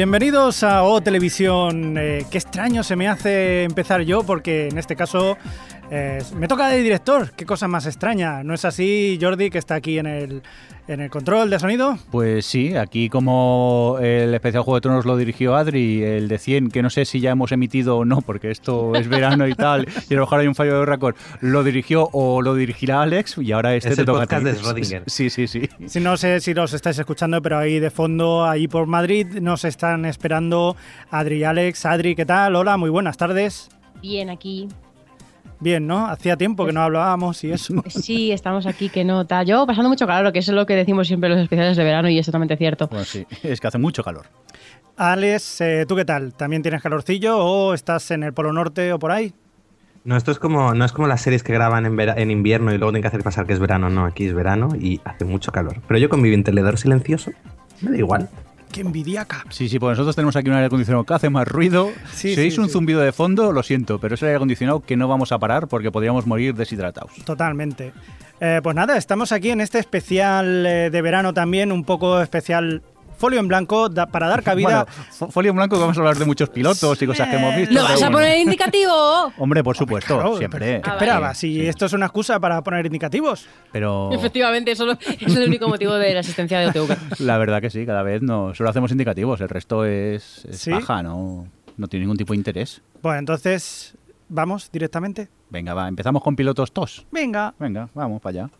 Bienvenidos a O Televisión. Eh, qué extraño se me hace empezar yo porque en este caso eh, me toca de director. Qué cosa más extraña. ¿No es así, Jordi, que está aquí en el, en el control de sonido? Pues sí, aquí como el especial Juego de Tronos lo dirigió Adri, el de 100, que no sé si ya hemos emitido o no, porque esto es verano y tal, y a lo mejor hay un fallo de récord, lo dirigió o lo dirigirá Alex y ahora este Es te el toca a podcast ti. de Schrödinger. Sí, sí, sí. Si no sé si los estáis escuchando, pero ahí de fondo, ahí por Madrid, nos están esperando Adri y Alex. Adri, ¿qué tal? Hola, muy buenas tardes. Bien, aquí. Bien, ¿no? Hacía tiempo que no hablábamos y eso. Sí, estamos aquí, que no está. Yo pasando mucho calor, que eso es lo que decimos siempre en los especiales de verano y es totalmente cierto. Bueno, sí, es que hace mucho calor. Alex, eh, ¿tú qué tal? ¿También tienes calorcillo o estás en el Polo Norte o por ahí? No, esto es como, no es como las series que graban en, vera- en invierno y luego tienen que hacer pasar que es verano. No, aquí es verano y hace mucho calor. Pero yo con mi ventilador silencioso, me da igual. ¡Qué envidiaca! Sí, sí, pues nosotros tenemos aquí un aire acondicionado que hace más ruido. Sí, si oís sí, un sí. zumbido de fondo, lo siento, pero es el aire acondicionado que no vamos a parar porque podríamos morir deshidratados. Totalmente. Eh, pues nada, estamos aquí en este especial eh, de verano también, un poco especial folio en blanco da- para dar cabida. Bueno, folio en blanco que vamos a hablar de muchos pilotos y cosas que hemos visto. ¿Lo vas a bueno. poner indicativo? Hombre, por supuesto, Claro, siempre. ¿Qué Ah, esperabas? Sí, Si sí. esto es una excusa para poner indicativos. Pero Efectivamente, eso es el único motivo de la asistencia de OTV. la verdad que sí, cada vez no solo hacemos indicativos, el resto es, es ¿Sí? paja, no, no tiene ningún tipo de interés. Bueno, entonces, ¿vamos directamente? Venga, va, empezamos con pilotos TOS. Venga. Venga, vamos para allá.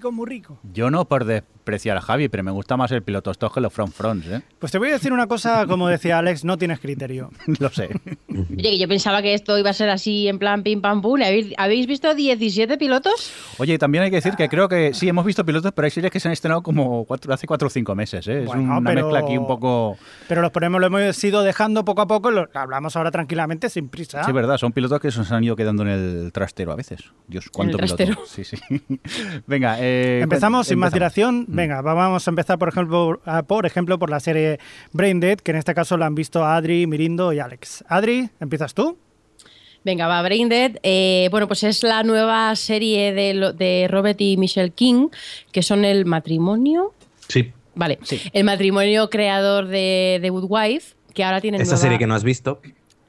Rico, muy rico. Yo no por despreciar a Javi, pero me gusta más el piloto TOS que los front fronts, ¿eh? Pues te voy a decir una cosa, como decía Alex, no tienes criterio. Lo sé. Oye, que yo pensaba que esto iba a ser así en plan pim pam pum. ¿Habéis, habéis visto 17 pilotos? Oye, también hay que decir que creo que sí, hemos visto pilotos, pero hay series que se han estrenado como cuatro, hace cuatro o cinco meses, ¿eh? Es Bueno, una pero- mezcla aquí un poco... Pero los ponemos, lo hemos ido dejando poco a poco, lo hablamos ahora tranquilamente, sin prisa. Sí, es verdad, son pilotos que se nos han ido quedando en el trastero a veces. Dios, cuánto el piloto. trastero. Sí, sí. Venga, eh, Empezamos sin más dilación. Mm. Venga, vamos a empezar, por ejemplo, a- por ejemplo, por la serie Brain Dead, que en este caso la han visto Adri, Mirindo y Alex. Adri, ¿empiezas tú? Venga, va, Brain Dead. Eh, bueno, pues es la nueva serie de, de Robert y Michelle King, que son el matrimonio. Sí, Vale, Sí. el matrimonio creador de The Good Wife, que ahora tienen esa nueva- serie que no has visto.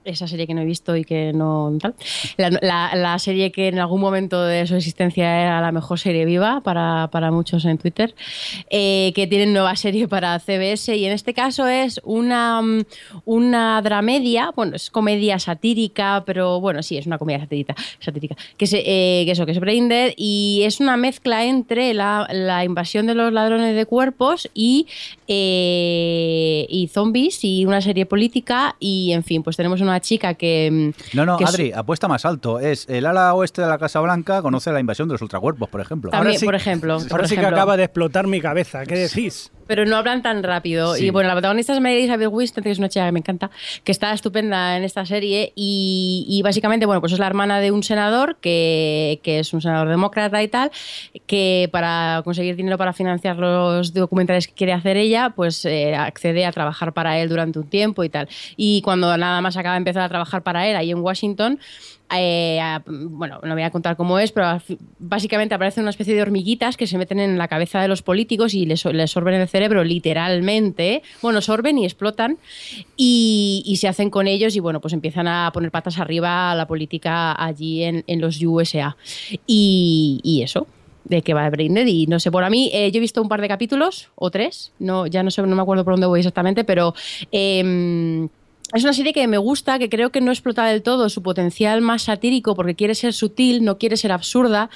Esa serie que no he visto y que no tal. La, serie que en algún momento de su existencia era la mejor serie viva para, para muchos en Twitter, eh, que tienen nueva serie para CBS y en este caso es una, mm, una dramedia, bueno, es comedia satírica, pero bueno, sí, es una comedia satírica, satírica que, se, eh, que eso, que es Brain Dead y es una mezcla entre la, la invasión de los ladrones de cuerpos y, eh, y zombies y una serie política y en fin, pues tenemos una chica que... mm, No, no, que Adri, apuesta más alto. Es el ala oeste de la Casa Blanca conoce la invasión de los ultracuerpos, por ejemplo. También, Ahora sí- por ejemplo. Ahora por sí que acaba de explotar mi cabeza. ¿Qué decís? Pero no hablan tan rápido. Sí. Y bueno, la protagonista es Mary Elizabeth Winston, que es una chica que me encanta, que está estupenda en esta serie. Y, y básicamente, bueno, pues es la hermana de un senador, que, que es un senador demócrata y tal, que para conseguir dinero para financiar los documentales que quiere hacer ella, pues eh, accede a trabajar para él durante un tiempo y tal. Y cuando nada más acaba de empezar a trabajar para él ahí en Washington, eh, a- bueno, no voy a contar cómo es, pero fi- básicamente aparecen una especie de hormiguitas que se meten en la cabeza de los políticos y les, les sorben el cerebro literalmente. Bueno, sorben y explotan y, se hacen con ellos y bueno, pues empiezan a poner patas arriba a la política allí en, los USA. Y, y eso. de que va Braindead y no sé, por a mí eh, yo he visto un par de capítulos o tres, no, ya no sé, no me acuerdo por dónde voy exactamente, pero em, es una serie que me gusta, que creo que no explota del todo su potencial más satírico porque quiere ser sutil, no quiere ser absurda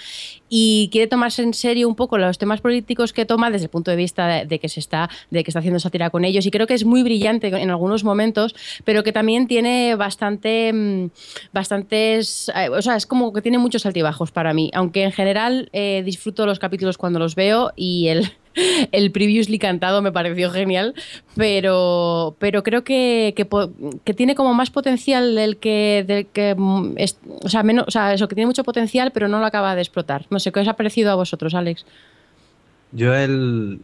y quiere tomarse en serio un poco los temas políticos que toma desde el punto de vista de, que se está de que está haciendo sátira con ellos. Y creo que es muy brillante en algunos momentos, pero que también tiene bastante mm, bastantes, eh, o sea, es como que tiene muchos altibajos para mí, aunque en general eh, disfruto los capítulos cuando los veo y el el previously cantado me pareció genial, pero, pero creo que, que, tiene como más potencial del que, que mm, o, sea, menos, o sea, eso, que tiene mucho potencial, pero no lo acaba de explotar. No sé, ¿qué os ha parecido a vosotros, Alex? Yo el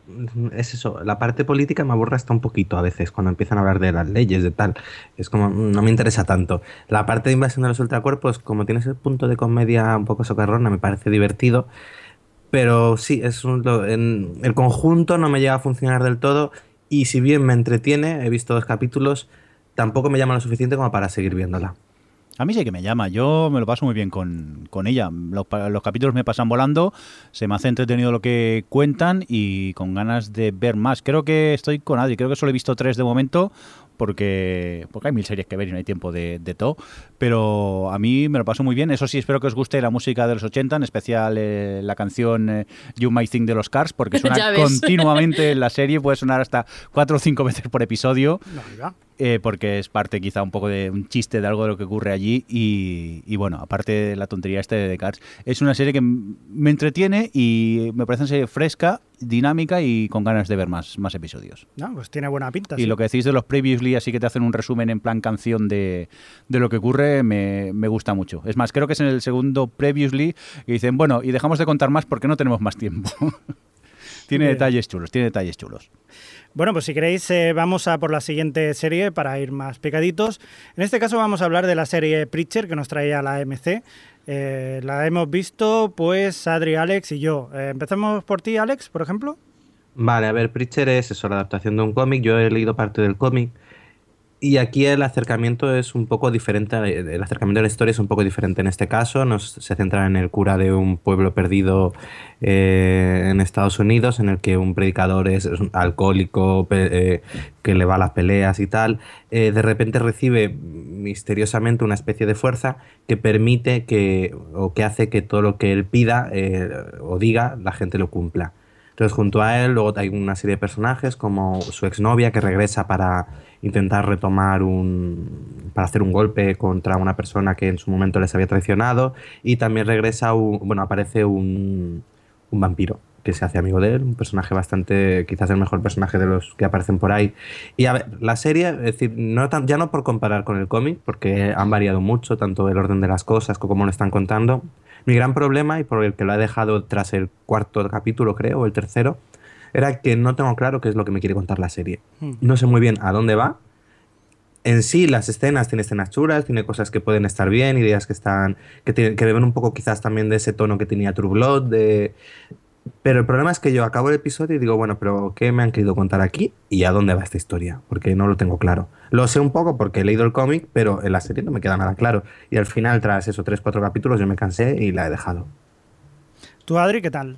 es eso, la parte política me aburre hasta un poquito a veces cuando empiezan a hablar de las leyes de tal, es como no me interesa tanto. La parte de invasión de los ultracuerpos, como tiene ese punto de comedia un poco socarrona, me parece divertido pero sí, es en el conjunto no me llega a funcionar del todo y si bien me entretiene, he visto dos capítulos, tampoco me llama lo suficiente como para seguir viéndola. A mí sí que me llama, yo me lo paso muy bien con, ella. Los, los, capítulos me pasan volando, se me hace entretenido lo que cuentan y con ganas de ver más. Creo que estoy con Adri, creo que solo he visto tres de momento, porque, porque hay mil series que ver y no hay tiempo de, todo. Pero a mí me lo paso muy bien. Eso sí, espero que os guste la música de los 80, en especial eh, la canción eh, You Might Think de los Cars, porque suena continuamente en la serie, puede sonar hasta cuatro o cinco veces por episodio. Eh, porque es parte quizá un poco de un chiste de algo de lo que ocurre allí y, bueno, aparte de la tontería este de Cars, es una serie que me entretiene y me parece una serie fresca, dinámica y con ganas de ver más, más episodios. No, pues tiene buena pinta. Y lo que decís de los previously, así que te hacen un resumen en plan canción de, de lo que ocurre, me, me, gusta mucho. Es más, creo que es en el segundo previously y dicen, bueno, y dejamos de contar más porque no tenemos más tiempo. tiene detalles chulos, tiene detalles chulos. Bueno, pues si queréis eh, vamos a por la siguiente serie para ir más picaditos. En este caso vamos a hablar de la serie Preacher que nos traía la MC. Eh, la hemos visto pues Adri, Alex y yo. Eh, empezamos por ti, Alex, por ejemplo. Vale, a ver, Preacher es eso, la adaptación de un cómic. Yo he leído parte del cómic. Y aquí el acercamiento es un poco diferente, el acercamiento de la historia es un poco diferente en este caso, nos, se centra en el cura de un pueblo perdido eh, en Estados Unidos, en el que un predicador es, un alcohólico, eh, que le va a las peleas y tal, eh, de repente recibe misteriosamente una especie de fuerza que permite que, o que hace que todo lo que él pida o diga, la gente lo cumpla. Entonces junto a él luego hay una serie de personajes como su exnovia que regresa para intentar retomar un. para hacer un golpe contra una persona que en su momento les había traicionado. Y también regresa un. bueno, aparece un, un vampiro que se hace amigo de él, un personaje bastante, quizás el mejor personaje de los que aparecen por ahí. Y a ver, la serie, es decir, no ya no por comparar con el cómic, porque han variado mucho, tanto el orden de las cosas como cómo lo están contando. Mi gran problema, y por el que lo he dejado tras el cuarto capítulo, creo, o el tercero, era que no tengo claro qué es lo que me quiere contar la serie. Hmm. No sé muy bien a dónde va. En sí, las escenas, tiene escenas chulas, tiene cosas que pueden estar bien, ideas que están. que, que deben un poco quizás también de ese tono que tenía True Blood, de. Pero el problema es que yo acabo el episodio y digo, bueno, pero ¿qué me han querido contar aquí? ¿Y a dónde va esta historia? Porque no lo tengo claro. Lo sé un poco porque he leído el cómic, pero en la serie no me queda nada claro. Y al final, tras esos 3-4 capítulos, yo me cansé y la he dejado. ¿Tú, Adri, qué tal?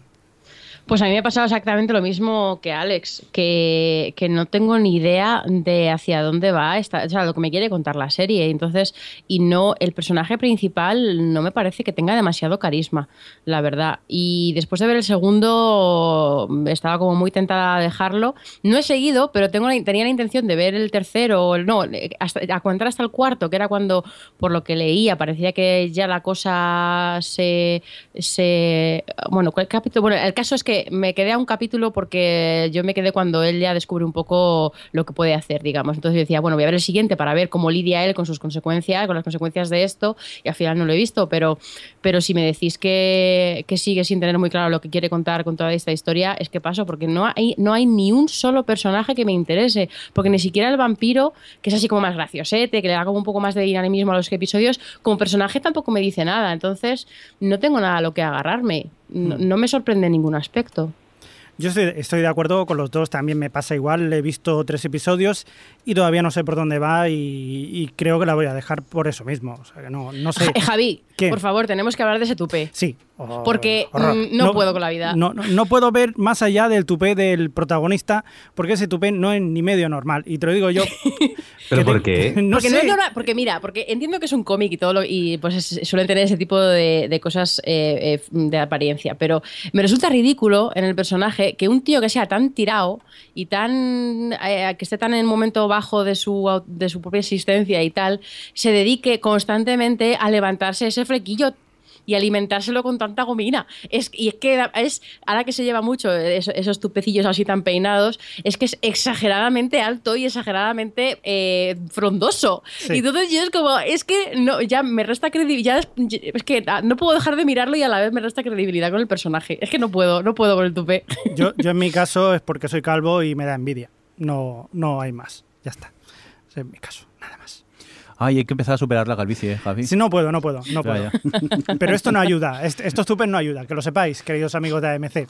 Pues a mí me ha pasado exactamente lo mismo que Alex, que, no tengo ni idea de hacia dónde va, o sea, lo que me quiere contar la serie. Entonces, y no, el personaje principal no me parece que tenga demasiado carisma, la verdad. Y después de ver el segundo, estaba como muy tentada a dejarlo. No he seguido, pero tengo tenía la intención de ver el tercero, no, hasta, a contar hasta el cuarto, que era cuando, por lo que leía, parecía que ya la cosa se. se bueno, el capítulo? Bueno, el caso es que me quedé a un capítulo porque yo me quedé cuando él ya descubre un poco lo que puede hacer, digamos. Entonces yo decía, bueno, voy a ver el siguiente para ver cómo lidia él con sus consecuencias, con las consecuencias de esto, y al final no lo he visto, pero, pero si me decís que, que sigue sin tener muy claro lo que quiere contar con toda esta historia, es que paso, porque no hay, no hay ni un solo personaje que me interese, porque ni siquiera el vampiro, que es así como más graciosete, que le da como un poco más de dinamismo a los episodios, como personaje tampoco me dice nada, entonces no tengo nada a lo que agarrarme. Hmm. no, me sorprende ningún aspecto. Yo estoy, estoy de acuerdo con los dos, también me pasa igual. He visto tres episodios y todavía no sé por dónde va y, y creo que la voy a dejar por eso mismo. O sea, que no, no sé. Ja- Javi, ¿Qué? por favor, tenemos que hablar de ese tupé. Sí. Horror, Porque horror. mm, no puedo con la vida. No, no, no puedo ver más allá del tupé del protagonista porque ese tupé no es ni medio normal. Y te lo digo yo. ¿Pero por te- qué? No porque sé. no es normal- porque mira, porque entiendo que es un cómic y todo lo, y pues es- suelen tener ese tipo de, de cosas eh, eh, de apariencia, pero me resulta ridículo en el personaje que un tío que sea tan tirado y tan eh, que esté tan en el momento bajo de su de su propia existencia y tal, se dedique constantemente a levantarse ese flequillo y alimentárselo con tanta gomina. Es, y es que es, ahora que se lleva mucho eso- esos tupecillos así tan peinados, es que es exageradamente alto y exageradamente eh, frondoso. Sí. Y entonces yo es como, es que no, ya me resta credibilidad. Es, es que ah, no puedo dejar de mirarlo y a la vez me resta credibilidad con el personaje. Es que no puedo, no puedo con el tupé. Yo, yo en mi caso es porque soy calvo y me da envidia. No, no hay más. Ya está. Ese es mi caso, nada más. Ay, hay que empezar a superar la calvicie, ¿eh, Javi. Si no puedo, no puedo, no puedo. Pero esto no ayuda, est- estos tupes no ayudan, que lo sepáis, queridos amigos de AMC.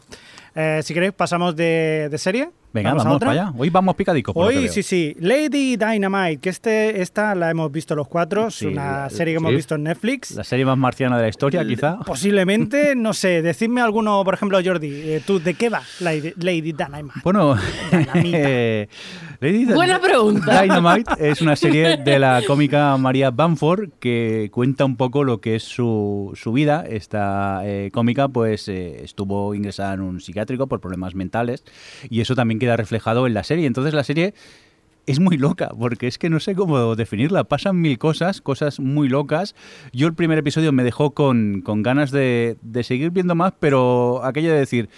Eh, si queréis, pasamos de, de serie. Venga, vamos, otra. para allá. Hoy vamos picadicos. por lo que Hoy veo. sí, sí. Lady Dynamite, que este, esta la hemos visto los cuatro. Es Sí, una la- serie que hemos sí. visto en Netflix. La serie más marciana de la historia, quizá. Posiblemente, no sé. Decidme alguno, por ejemplo, Jordi, eh, ¿tú de qué va Lady, Lady Dynamite? Bueno, eh, Lady Dy- Buena pregunta. Dynamite es una serie de la cómica María Bamford que cuenta un poco lo que es su, su vida. Esta eh, cómica pues eh, estuvo ingresada en un psiquiátrico por problemas mentales y eso también queda reflejado en la serie. Entonces la serie es muy loca, porque es que no sé cómo definirla. Pasan mil cosas, cosas muy locas. Yo el primer episodio me dejó con, con ganas de, de seguir viendo más, pero aquello de decir,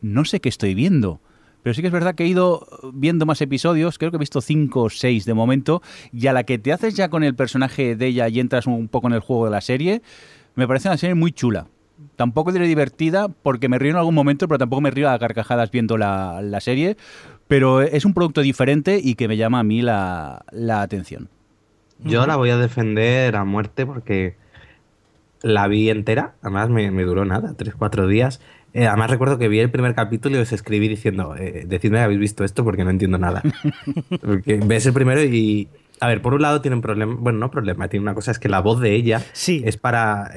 no sé qué estoy viendo. Pero sí que es verdad que he ido viendo más episodios, creo que he visto cinco o seis de momento, y a la que te haces ya con el personaje de ella y entras un poco en el juego de la serie, me parece una serie muy chula. Tampoco diré divertida porque me río en algún momento, pero tampoco me río a carcajadas viendo la, la serie. Pero es un producto diferente y que me llama a mí la, la atención. Yo la voy a defender a muerte porque la vi entera, además me, me duró nada, 3-4 días. Eh, además recuerdo que vi el primer capítulo y os escribí diciendo, eh, decidme que habéis visto esto porque no entiendo nada. porque ves el primero y... A ver, por un lado tiene un problema, bueno, no problema, tiene una cosa, es que la voz de ella Sí. es para...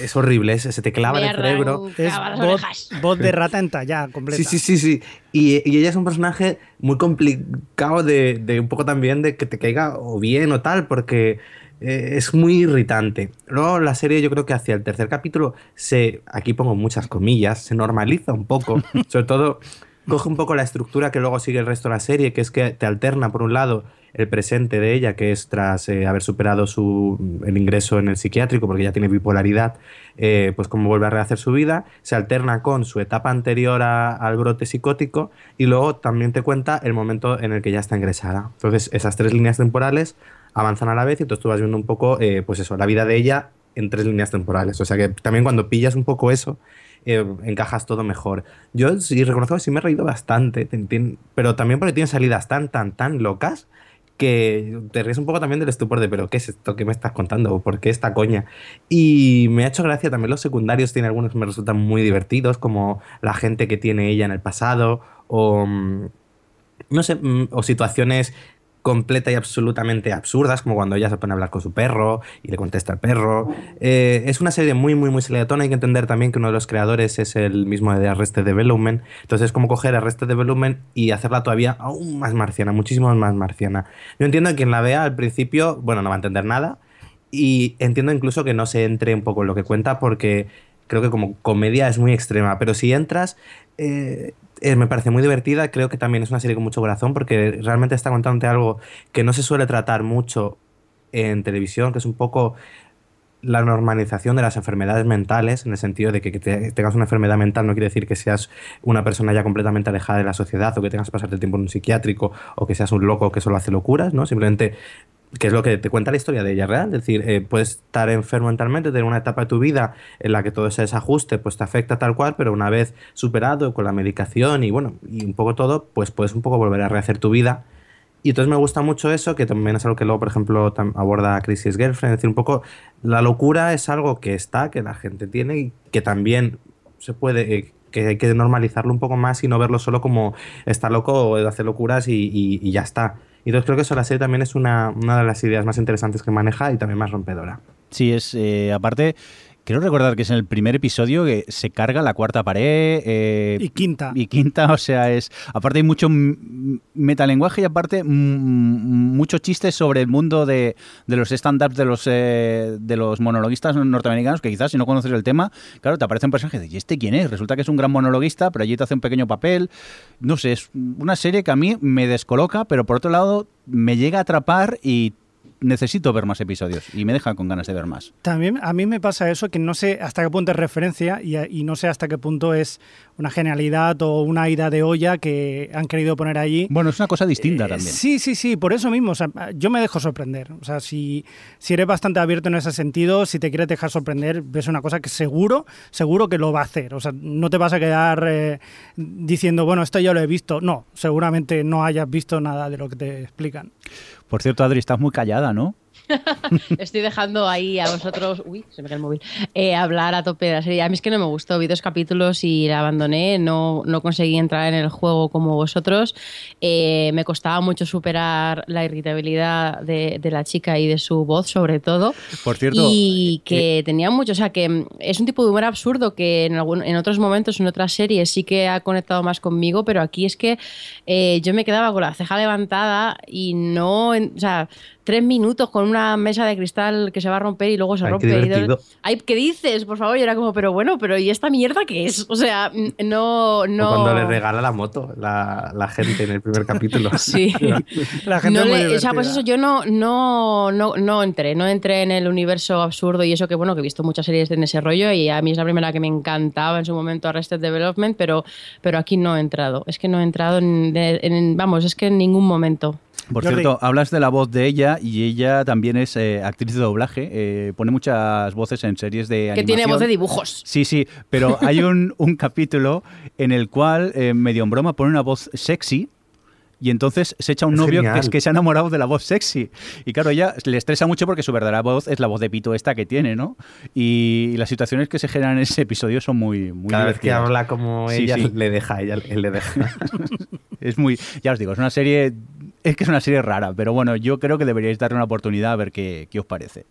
Es horrible, se te clava en el cerebro. Es voz, voz de rata entallada, completa. Sí, sí, sí, sí. Y, y ella es un personaje muy complicado de, de un poco también de que te caiga o bien o tal, porque eh, es muy irritante. Luego la serie yo creo que hacia el tercer capítulo se, aquí pongo muchas comillas, se normaliza un poco, sobre todo coge un poco la estructura que luego sigue el resto de la serie, que es que te alterna por un lado el presente de ella, que es tras eh, haber superado su, el ingreso en el psiquiátrico, porque ya tiene bipolaridad, eh, pues cómo vuelve a rehacer su vida, se alterna con su etapa anterior al brote psicótico y luego también te cuenta el momento en el que ya está ingresada. Entonces esas tres líneas temporales avanzan a la vez y entonces tú vas viendo un poco, eh, pues eso, la vida de ella en tres líneas temporales. O sea que también cuando pillas un poco eso, eh, encajas todo mejor. Yo sí reconozco que sí me he reído bastante, pero también porque tiene salidas tan, tan, tan locas que te ríes un poco también del estupor de, pero ¿qué es esto que me estás contando? ¿Por qué esta coña? Y me ha hecho gracia también los secundarios, tiene algunos que me resultan muy divertidos, como la gente que tiene ella en el pasado, o mm, no sé, mm, o situaciones completa y absolutamente absurdas, como cuando ella se pone a hablar con su perro y le contesta al perro. Eh, es una serie muy, muy, muy selectona. Hay que entender también que uno de los creadores es el mismo de Arrested Development. Entonces es como coger Arrested Development y hacerla todavía aún más marciana, muchísimo más marciana. Yo entiendo que quien la vea al principio, bueno, no va a entender nada. Y entiendo incluso que no se entre un poco en lo que cuenta porque creo que como comedia es muy extrema. Pero si entras, eh, eh, me parece muy divertida. Creo que también es una serie con mucho corazón porque realmente está contándote algo que no se suele tratar mucho en televisión, que es un poco la normalización de las enfermedades mentales, en el sentido de que, que te- tengas una enfermedad mental no quiere decir que seas una persona ya completamente alejada de la sociedad o que tengas que pasarte el tiempo en un psiquiátrico o que seas un loco que solo hace locuras, ¿no? Simplemente que es lo que te cuenta la historia de ella real, es decir, eh, puedes estar enfermo mentalmente, tener una etapa de tu vida en la que todo ese desajuste pues te afecta tal cual, pero una vez superado con la medicación y bueno, y un poco todo, pues puedes un poco volver a rehacer tu vida. Y entonces me gusta mucho eso, que también es algo que luego, por ejemplo, aborda Crisis Girlfriend, es decir, un poco la locura es algo que está, que la gente tiene y que también se puede, eh, que hay que normalizarlo un poco más y no verlo solo como está loco o hace locuras y ya está. Y entonces creo que eso la serie también es una, una de las ideas más interesantes que maneja y también más rompedora. Sí, es eh, aparte, creo recordar que es en el primer episodio que se carga la cuarta pared. eh, Y quinta. y quinta, o sea, es. Aparte hay mucho metalenguaje y aparte m- mucho chiste sobre el mundo de, de los stand-ups de los eh, de los monologuistas norteamericanos, que quizás si no conoces el tema, claro, te aparece un personaje de ¿y este quién es? Resulta que es un gran monologuista, pero allí te hace un pequeño papel. No sé, es una serie que a mí me descoloca, pero por otro lado me llega a atrapar y necesito ver más episodios y me deja con ganas de ver más. También a mí me pasa eso, que no sé hasta qué punto es referencia y, y no sé hasta qué punto es una genialidad o una ida de olla que han querido poner allí. Bueno, es una cosa distinta Eh, también. Sí, sí, sí, por eso mismo. o sea, yo me dejo sorprender. O sea, si, si eres bastante abierto en ese sentido, si te quieres dejar sorprender, ves una cosa que seguro, seguro que lo va a hacer. O sea, no te vas a quedar eh, diciendo, bueno, esto ya lo he visto. No, seguramente no hayas visto nada de lo que te explican. Por cierto, Adri, estás muy callada, ¿no? Estoy dejando ahí a vosotros, uy, se me cae el móvil, eh, hablar a tope de la serie. A mí es que no me gustó, vi dos capítulos y la abandoné, no, no conseguí entrar en el juego como vosotros. Eh, me costaba mucho superar la irritabilidad de, de la chica y de su voz, sobre todo. Por cierto, y que tenía mucho, o sea, que es un tipo de humor absurdo que en, algún- en otros momentos, en otras series, sí que ha conectado más conmigo, pero aquí es que eh, yo me quedaba con la ceja levantada y no, o sea, tres minutos con una mesa de cristal que se va a romper y luego se Ay, qué rompe. y. Ay, ¿qué dices? Por favor, yo era como, pero bueno, pero ¿y esta mierda qué es? O sea, no, no. O cuando le regala la moto la, la gente en el primer capítulo. Sí. La gente No es muy le- o sea, pues eso, yo no, no, no, no entré, no entré en el universo absurdo y eso que bueno, que he visto muchas series en ese rollo y a mí es la primera que me encantaba en su momento Arrested Development, pero, pero aquí no he entrado. Es que no he entrado en- vamos, es que en ningún momento. Por Jordi. cierto, hablas de la voz de ella y ella también es eh, actriz de doblaje. eh, pone muchas voces en series de Que animación. tiene voz de dibujos. Sí, sí, pero hay un, un capítulo en el cual, eh, medio en broma, pone una voz sexy y entonces se echa un Es novio que, es que se ha enamorado de la voz sexy. Y claro, ella le estresa mucho porque su verdadera voz es la voz de pito esta que tiene, ¿no? Y, las situaciones que se generan en ese episodio son muy, muy Cada vez que habla como Sí, ella, sí. le deja, ella él le deja. Es muy, ya os digo, es una serie, es que es una serie rara, pero bueno, yo creo que deberíais darle una oportunidad a ver qué, qué os parece.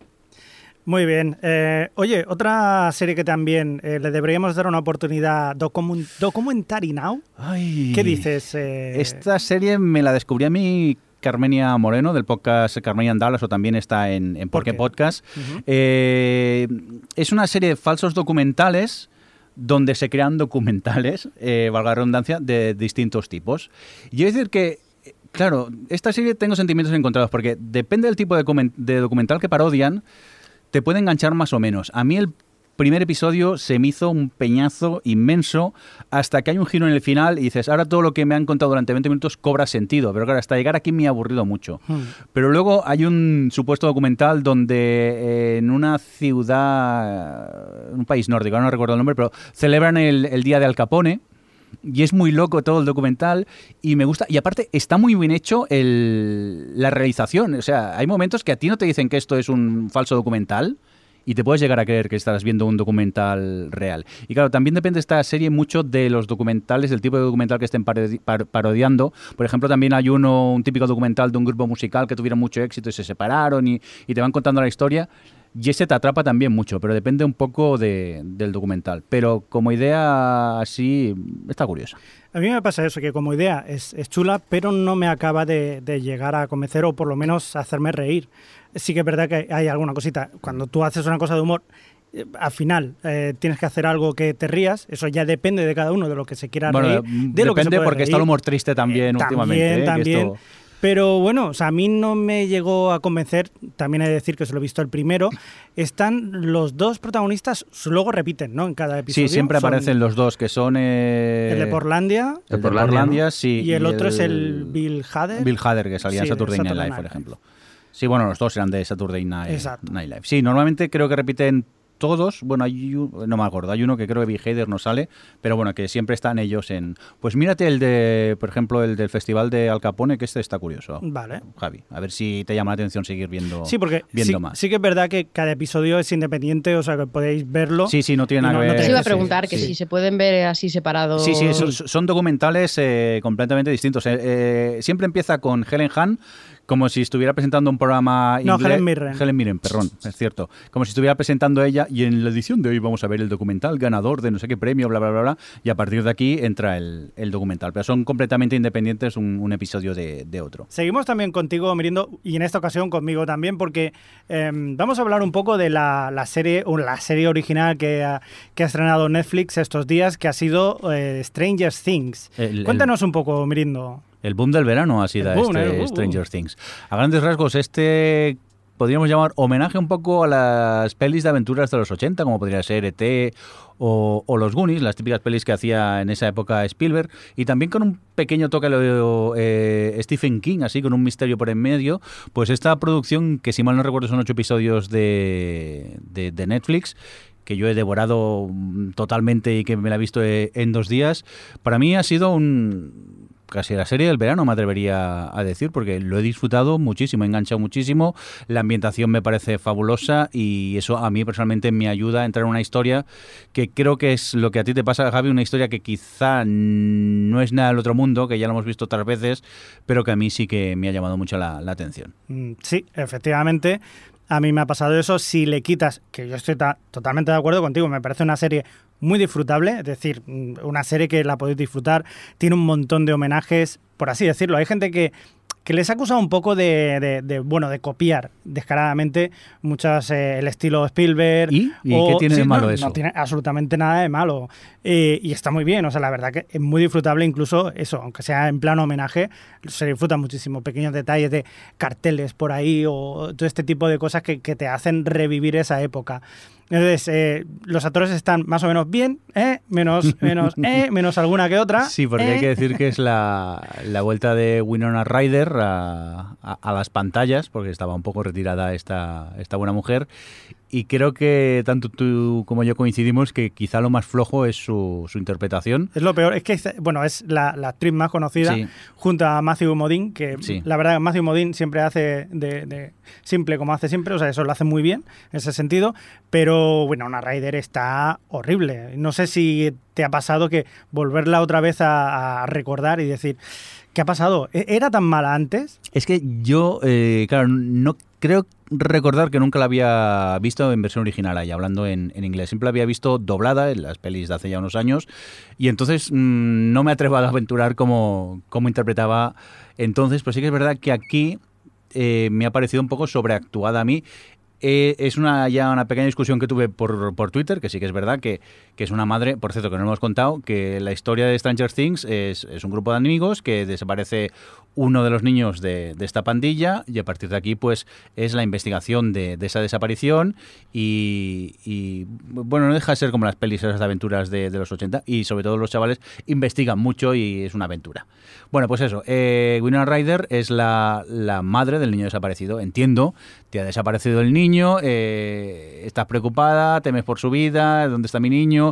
Muy bien. Eh, oye, otra serie que también eh, le deberíamos dar una oportunidad, document Documentary Now. Ay. ¿Qué dices? eh? Esta serie me la descubrí a mí Carmenia Moreno del podcast Carmenia en Dallas o también está en, en ¿Por qué? Podcast. Eh, es una serie de falsos documentales donde se crean documentales, eh, valga la redundancia, de distintos tipos. Y yo decir que, claro, esta serie tengo sentimientos encontrados porque depende del tipo de documental que parodian, te puede enganchar más o menos. A mí el primer episodio se me hizo un peñazo inmenso hasta que hay un giro en el final y dices, ahora todo lo que me han contado durante 20 minutos cobra sentido. Pero claro, hasta llegar aquí me ha aburrido mucho. Hmm. Pero luego hay un supuesto documental donde eh, en una ciudad, un país nórdico, no recuerdo el nombre, pero celebran el, el día de Al Capone. Y es muy loco todo el documental y me gusta. Y aparte está muy bien hecho el, la realización. O sea, hay momentos que a ti no te dicen que esto es un falso documental y te puedes llegar a creer que estás viendo un documental real. Y claro, también depende esta serie mucho de los documentales, del tipo de documental que estén parodi- par- parodiando. Por ejemplo, también hay uno, un típico documental de un grupo musical que tuvieron mucho éxito y se separaron y te van contando la historia. Y ese te atrapa también mucho, pero depende un poco de- del documental. Pero como idea así, está curiosa. A mí me pasa eso, que como idea es, es chula, pero no me acaba de, de llegar a convencer o por lo menos hacerme reír. Sí que es verdad que hay alguna cosita. Cuando tú haces una cosa de humor, eh, al final eh, tienes que hacer algo que te rías. Eso ya depende de cada uno, de lo que se quiera Bueno, reír. De lo que se depende puede porque está el reír. humor triste también Eh, últimamente. ¿eh? Que También, esto- Pero bueno, o sea, a mí no me llegó a convencer, también he de decir que se lo he visto el primero. Están los dos protagonistas, luego repiten, ¿no? En cada episodio. Sí, siempre Son aparecen los dos, que son... eh, El de Portlandia El de El Portlandia, Portlandia, ¿no? sí. y el otro es el Bill Hader. Bill Hader, que salía Sí, en de Saturday Night Live, por ejemplo. Sí, bueno, los dos eran de Saturday Night, Exacto. Night Live. Sí, normalmente creo que repiten todos, bueno, hay un- no me acuerdo, hay uno que creo que Big Hader no sale, pero bueno, que siempre están ellos en... Pues mírate el de, por ejemplo, el del Festival de Al Capone, que este está curioso. Vale. Javi, a ver si te llama la atención seguir viendo, Sí, porque viendo sí, más. sí que es verdad que cada episodio es independiente, o sea que podéis verlo. Sí, sí, no tiene nada no- que no ver. te- Te iba a sí, preguntar que sí. si se pueden ver así separados. Sí, sí, son, son documentales eh, completamente distintos. Eh, eh, siempre empieza con Helen Hahn como si estuviera presentando un programa No, inglés. Helen Mirren. Helen Mirren, perdón, es cierto. Como si estuviera presentando ella y en la edición de hoy vamos a ver el documental ganador de no sé qué premio, bla, bla, bla, bla. Y a partir de aquí entra el, el documental. Pero son completamente independientes un, un episodio de, de otro. Seguimos también contigo, Mirindo, y en esta ocasión conmigo también, porque eh, vamos a hablar un poco de la, la serie, o la serie original que ha, que ha estrenado Netflix estos días, que ha sido eh, Stranger Things. El- el- Cuéntanos un poco, Mirindo. El boom del verano ha sido boom, este boom. Stranger Things. A grandes rasgos, este podríamos llamar homenaje un poco a las pelis de aventuras de los 80, como podría ser ET o, o Los Goonies, las típicas pelis que hacía en esa época Spielberg, y también con un pequeño toque lo eh, Stephen King, así con un misterio por en medio, pues esta producción, que si mal no recuerdo son ocho episodios de, de, de Netflix, que yo he devorado mm, totalmente y que me la he visto eh, en dos días, para mí ha sido un casi la serie del verano, me atrevería a decir, porque lo he disfrutado muchísimo, he enganchado muchísimo, la ambientación me parece fabulosa y eso a mí personalmente me ayuda a entrar en una historia que creo que es lo que a ti te pasa, Javi, una historia que quizá no es nada del otro mundo, que ya lo hemos visto otras veces, pero que a mí sí que me ha llamado mucho la, la atención. Mm, Sí, efectivamente. A mí me ha pasado eso. Si le quitas, que yo estoy ta- totalmente de acuerdo contigo, me parece una serie muy disfrutable, es decir, mm, una serie que la podéis disfrutar, tiene un montón de homenajes, por así decirlo. Hay gente que, que les ha acusado un poco de, de- de, bueno, de copiar descaradamente muchas eh, el estilo Spielberg. ¿Y? ¿Y qué tiene de no, malo no eso? tiene absolutamente nada de malo. Eh, y está muy bien, o sea, la verdad que es muy disfrutable incluso eso, aunque sea en plano homenaje, se disfruta muchísimo. Pequeños detalles de carteles por ahí o todo este tipo de cosas que, que te hacen revivir esa época. Entonces, eh, los actores están más o menos bien, ¿eh? menos, menos, ¿eh? menos alguna que otra. Sí, porque hay ¿eh? que decir que es la, la vuelta de Winona Ryder a, a- a las pantallas, porque estaba un poco retirada esta, esta buena mujer. Y creo que tanto tú como yo coincidimos que quizá lo más flojo es su, su interpretación. Es lo peor, es que, bueno, es la, la actriz más conocida Sí. junto a Matthew Modine, que Sí. la verdad Matthew Modine siempre hace de, de simple como hace siempre, o sea, eso lo hace muy bien en ese sentido, pero bueno, una Ryder está horrible. No sé si te ha pasado que volverla otra vez a, a recordar y decir, ¿qué ha pasado? ¿E- ¿Era tan mala antes? Es que yo, eh, claro, no creo recordar que nunca la había visto en versión original ahí, hablando en, inglés. Siempre la había visto doblada en las pelis de hace ya unos años y entonces mm, no me atrevo a aventurar cómo, cómo interpretaba entonces, pero sí que es verdad que aquí eh, me ha parecido un poco sobreactuada a mí. Eh, es una ya una pequeña discusión que tuve por, por Twitter, que sí que es verdad que, que es una madre, por cierto, que no hemos contado, que la historia de Stranger Things es, es un grupo de amigos que desaparece uno de los niños de, esta pandilla y a partir de aquí pues es la investigación de, esa desaparición y, bueno, no deja de ser como las pelis esas aventuras de, de los 80 y sobre todo los chavales investigan mucho y es una aventura. Bueno, pues eso, eh, Winona Ryder es la, la madre del niño desaparecido, entiendo, te ha desaparecido el niño, eh, estás preocupada, temes por su vida, ¿dónde está mi niño?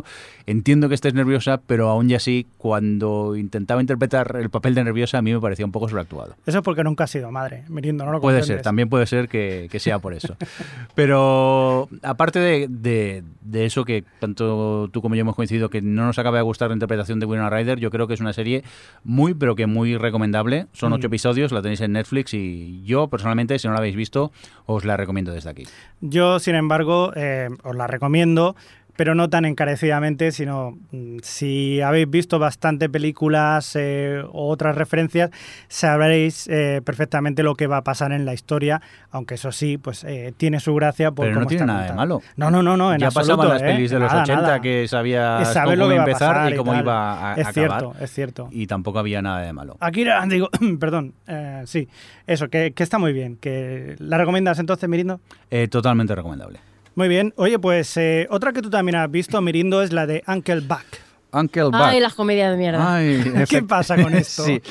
Entiendo que estés nerviosa, pero aún y así, cuando intentaba interpretar el papel de nerviosa, a mí me parecía un poco sobreactuado. Eso es porque nunca has sido madre, Mirindo, no lo Puede ser, también puede ser que, que sea por eso. Pero aparte de, de- de eso que tanto tú como yo hemos coincidido que no nos acaba de gustar la interpretación de Winona Ryder, yo creo que es una serie muy, pero que muy recomendable. Son ocho Mm. episodios, la tenéis en Netflix y yo personalmente, si no la habéis visto, os la recomiendo desde aquí. Yo, sin embargo, eh, os la recomiendo, pero no tan encarecidamente, sino mm, si habéis visto bastante películas eh, o otras referencias, sabréis eh, perfectamente lo que va a pasar en la historia, aunque eso sí, pues eh, tiene su gracia por Pero no tiene está nada de malo. No, no, no, no, en ya absoluto, pasaban las ¿eh? pelis de los Nada, 80 nada. que sabías Sabes cómo lo iba a empezar y cómo iba a, Es acabar. cierto, es cierto. Y tampoco había nada de malo. Akira, digo, perdón, eh, sí, eso, que, que está muy bien. que ¿La recomiendas entonces, Mirindo? Eh, totalmente recomendable. Muy bien. Oye, pues eh, otra que tú también has visto, Mirindo, es la de Uncle Buck. Uncle Buck. Ay, las comedias de mierda. Ay, ¿Qué pasa con esto? Sí.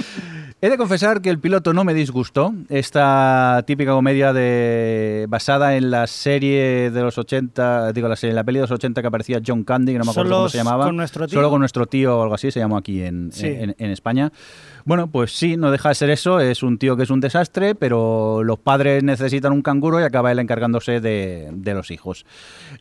He de confesar que el piloto no me disgustó. Esta típica comedia de basada en la serie de los 80, digo, la serie, la peli de los 80 que aparecía John Candy, que no me acuerdo cómo se llamaba. con nuestro tío. Solo con nuestro tío o algo así, se llamó aquí en, Sí. en- en España. Bueno, pues sí, no deja de ser eso. Es un tío que es un desastre, pero los padres necesitan un canguro y acaba él encargándose de, los hijos.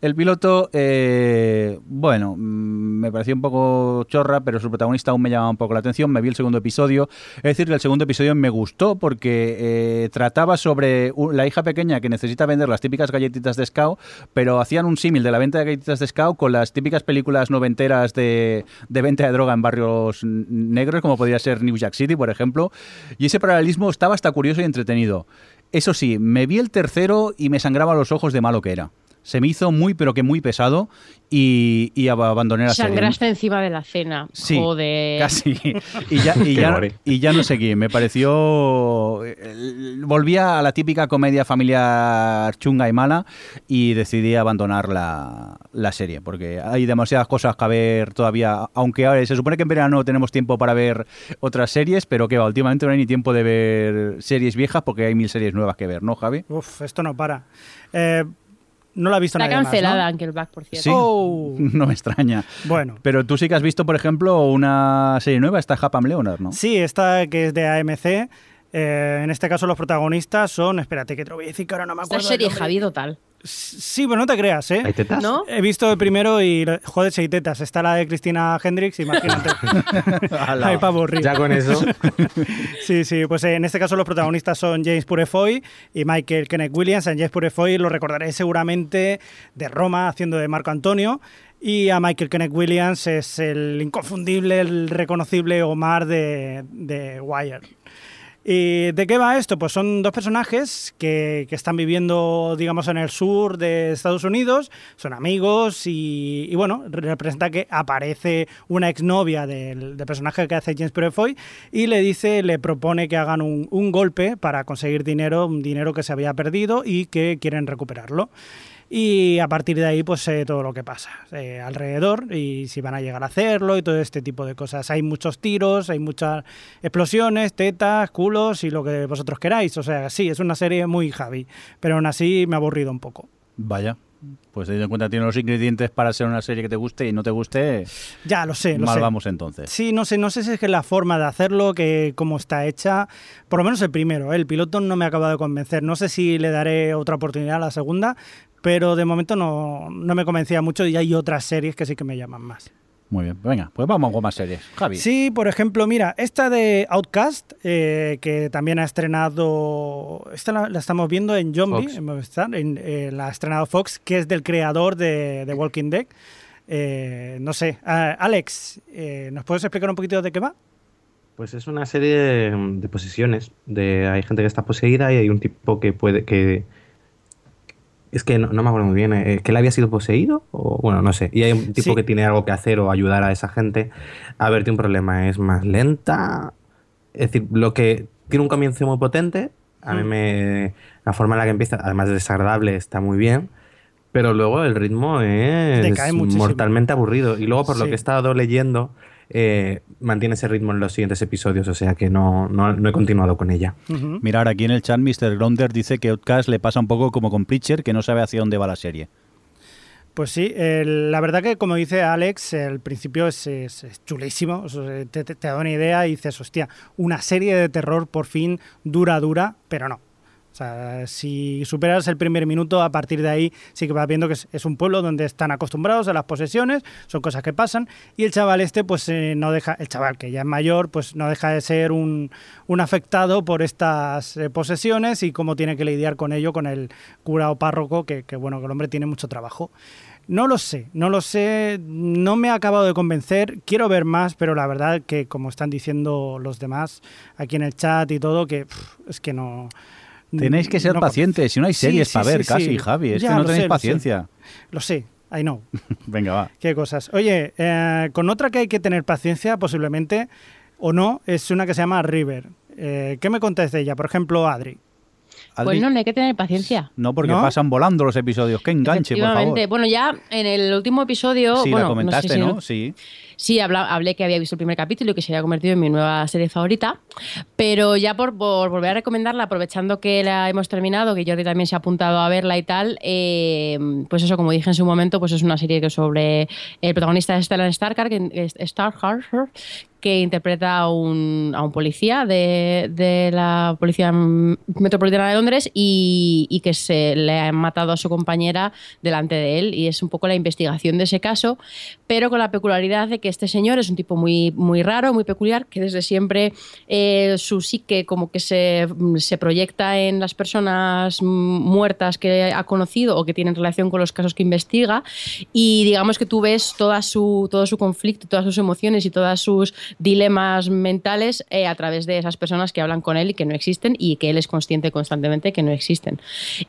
El piloto, eh, bueno, mm, me pareció un poco chorra, pero su protagonista aún me llamaba un poco la atención. Me vi el segundo episodio. Es decir, que el segundo episodio me gustó porque eh, trataba sobre la hija pequeña que necesita vender las típicas galletitas de Scout, pero hacían un símil de la venta de galletitas de Scout con las típicas películas noventeras de, de venta de droga en barrios negros, como podría ser New Jack City, por ejemplo. Y ese paralelismo estaba hasta curioso y entretenido. Eso sí, me vi el tercero y me sangraba los ojos de malo que era. Se me hizo muy, pero que muy pesado y, y ab- abandoné la serie. Sangraste encima de la cena. Sí, Joder. Casi. Y ya, y, Qué ya, y ya no seguí. Me pareció. eh, Volvía a la típica comedia familiar chunga y mala y decidí abandonar la, la serie porque hay demasiadas cosas que ver todavía. Aunque ahora se supone que en verano tenemos tiempo para ver otras series, pero que va, últimamente no hay ni tiempo de ver series viejas porque hay mil series nuevas que ver, ¿no, Javi? Uf, esto no para. Eh, no la ha visto Está nadie más, ¿no? cancelada Ankelback, por cierto. Sí. Oh. No me extraña. Bueno. Pero tú sí que has visto, por ejemplo, una serie nueva, está Happam Leonard, ¿no? Sí, esta que es de AMC. eh, en este caso los protagonistas son, espérate que te lo voy a decir que ahora no me Esta acuerdo. serie del nombre. Javi total. Sí, pero no te creas, ¿eh? ¿Hay tetas? ¿No? He visto el primero y, joder, seis tetas. Está la de Cristina Hendricks, imagínate. Ay, pavo horrible. Ya con eso. Sí, sí, pues eh, en este caso los protagonistas son James Purefoy y Michael Kenneth Williams. A James Purefoy lo recordaré seguramente de Roma, haciendo de Marco Antonio. Y a Michael Kenneth Williams es el inconfundible, el reconocible Omar de, de Wire. ¿Y de qué va esto? Pues son dos personajes que, que están viviendo, digamos, en el sur de Estados Unidos, son amigos y, y, bueno, representa que aparece una exnovia del, del personaje que hace James Purefoy y le dice, le propone que hagan un, un golpe para conseguir dinero, un dinero que se había perdido y que quieren recuperarlo. Y a partir de ahí, pues eh, todo lo que pasa eh, alrededor y si van a llegar a hacerlo y todo este tipo de cosas. Hay muchos tiros, hay muchas explosiones, tetas, culos y lo que vosotros queráis. O sea, sí, es una serie muy Javi, pero aún así me ha aburrido un poco. Vaya. Pues teniendo en cuenta tiene los ingredientes para ser una serie que te guste y no te guste, Ya, lo sé, lo mal sé. vamos entonces. Sí, no sé, no sé si es que la forma de hacerlo, que cómo está hecha, por lo menos el primero, ¿eh? el piloto no me ha acabado de convencer. No sé si le daré otra oportunidad a la segunda, pero de momento no, no me convencía mucho y hay otras series que sí que me llaman más. Muy bien, venga, pues vamos con más series. Javi. Sí, por ejemplo, mira, esta de Outcast, eh, que también ha estrenado, esta la, la estamos viendo en Zombie, en Movistar, en, eh, la ha estrenado Fox, que es del creador de, de Walking Dead. Eh, no sé, Alex, eh, ¿nos puedes explicar un poquito de qué va? Pues es una serie de, de posesiones. De, hay gente que está poseída y hay un tipo que puede que es que no, no me acuerdo muy bien, eh, que él había sido poseído o bueno, no sé. Y hay un tipo Sí. que tiene algo que hacer o ayudar a esa gente. A ver, tiene un problema, es más lenta. Es decir, lo que tiene un comienzo muy potente. A mí me la forma en la que empieza, además de desagradable, está muy bien. Pero luego el ritmo es mortalmente aburrido. Y luego, por lo Sí. que he estado leyendo, eh, mantiene ese ritmo en los siguientes episodios. O sea que no, no, no he continuado con ella. Mirar, aquí en el chat Mr. Gronder dice que Outcast le pasa un poco como con Preacher, que no sabe hacia dónde va la serie. Pues sí, la verdad que como dice Alex, el principio es, es- es chulísimo, o sea, te, te- te da una idea y dices, hostia, una serie de terror por fin dura, dura, pero no. O sea, si superas el primer minuto, a partir de ahí sí que vas viendo que es, un pueblo donde están acostumbrados a las posesiones, son cosas que pasan, y el chaval este, pues eh, no deja, el chaval que ya es mayor, pues no deja de ser un, un afectado por estas eh, posesiones y cómo tiene que lidiar con ello, con el cura o párroco, que, que bueno, que el hombre tiene mucho trabajo. No lo sé, no lo sé, no me ha acabado de convencer, quiero ver más, pero la verdad que como están diciendo los demás aquí en el chat y todo, que pff, es que no... Tenéis que ser no- pacientes, si no hay series sí, para ver sí, casi, sí. Javi, es Ya, que no tenéis sé, lo sé. paciencia. Lo sé, I know. Venga, va. Qué cosas. Oye, eh, con otra que hay que tener paciencia, posiblemente, o no, es una que se llama River. Eh, ¿Qué me contáis de ella? Por ejemplo, Adri. Adri, Pues no, no hay que tener paciencia. no, porque ¿No? pasan volando los episodios. ¡Qué enganche, por favor! Bueno, ya en el último episodio. Sí, bueno, la comentaste, sé si ¿no? Sí. Sí, hablé que había visto el primer capítulo y que se había convertido en mi nueva serie favorita. Pero ya por, volver a recomendarla, aprovechando que la hemos terminado, que Jordi también se ha apuntado a verla y tal, eh, pues eso, como dije en su momento, pues es una serie que sobre el protagonista de Stellan Starkar, que, que interpreta a un, a un policía de, de la Policía Metropolitana de Londres y, y que se le ha matado a su compañera delante de él. Y es un poco la investigación de ese caso, pero con la peculiaridad de que este señor es un tipo muy, muy raro, muy peculiar, que desde siempre eh, su psique como que se, se proyecta en las personas muertas que ha conocido o que tienen relación con los casos que investiga. Y digamos que tú ves toda su, todo su conflicto, todas sus emociones y todas sus dilemas mentales eh, a través de esas personas que hablan con él y que no existen y que él es consciente constantemente que no existen.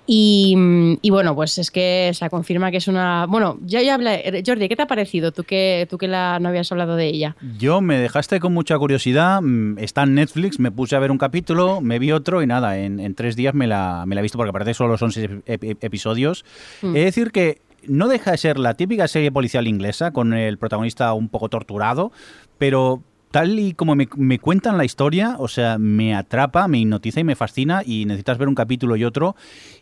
Y, y bueno, pues es que se confirma que es una... Bueno, ya, ya hablé. Jordi, ¿qué te ha parecido? Tú que, tú que la, habías hablado de ella. Yo me dejaste con mucha curiosidad. mm, Está en Netflix, me puse a ver un capítulo, me vi otro y nada, en, en tres días me la, me la he visto porque aparte solo son seis ep- ep- episodios. Mm. De decir que no deja de ser la típica serie policial inglesa con el protagonista un poco torturado, pero tal y como me, me cuentan la historia, o sea, me atrapa, me hipnotiza y me fascina y necesitas ver un capítulo y otro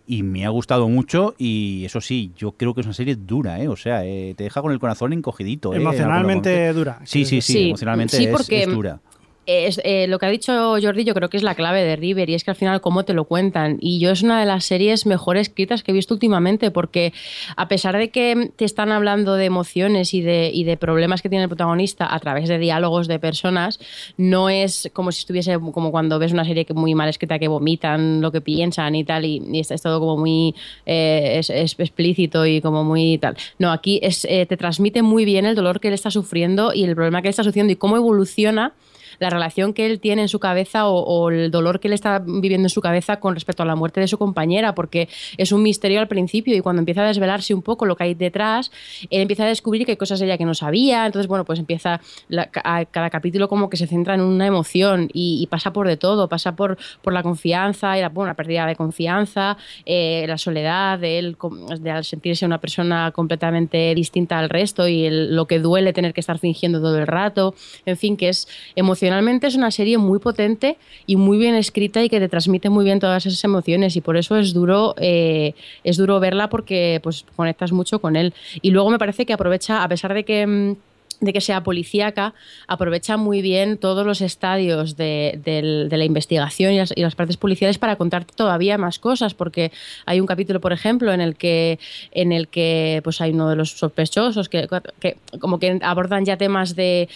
y me ha gustado mucho y eso sí, yo creo que es una serie dura, ¿eh? O sea, eh, te deja con el corazón encogidito. ¿eh? Emocionalmente dura. Sí, sí, sí, Sí, emocionalmente sí, es- porque- es dura. Es, eh, lo que ha dicho Jordi yo creo que es la clave de River y es que al final cómo te lo cuentan y yo es una de las series mejor escritas que he visto últimamente porque a pesar de que te están hablando de emociones y de, y de problemas que tiene el protagonista a través de diálogos de personas no es como si estuviese como cuando ves una serie que muy mal escrita que vomitan lo que piensan y tal y, y es, todo como muy eh, explícito y como muy tal. No aquí es, eh, te transmite muy bien el dolor que él está sufriendo y el problema que él está sufriendo y cómo evoluciona la relación que él tiene en su cabeza o, el dolor que él está viviendo en su cabeza con respecto a la muerte de su compañera, porque es un misterio al principio y cuando empieza a desvelarse un poco lo que hay detrás, él empieza a descubrir que hay cosas ella que no sabía, entonces bueno, pues empieza a- cada capítulo como que se centra en una emoción y, pasa por de todo, pasa por, por la confianza y la, bueno, pérdida de confianza, eh, la soledad de él, de al sentirse una persona completamente distinta al resto y el- lo que duele tener que estar fingiendo todo el rato, en fin, que es emocionalmente es una serie muy potente y muy bien escrita y que te transmite muy bien todas esas emociones. Y por eso es duro eh, es duro verla porque pues conectas mucho con él. Y luego me parece que aprovecha a pesar de que mm, de que sea policíaca, aprovecha muy bien todos los estadios de, la investigación y las, partes policiales para contarte todavía más cosas, porque hay un capítulo, por ejemplo, en el que, en el que pues hay uno de los sospechosos que, como que abordan ya temas de,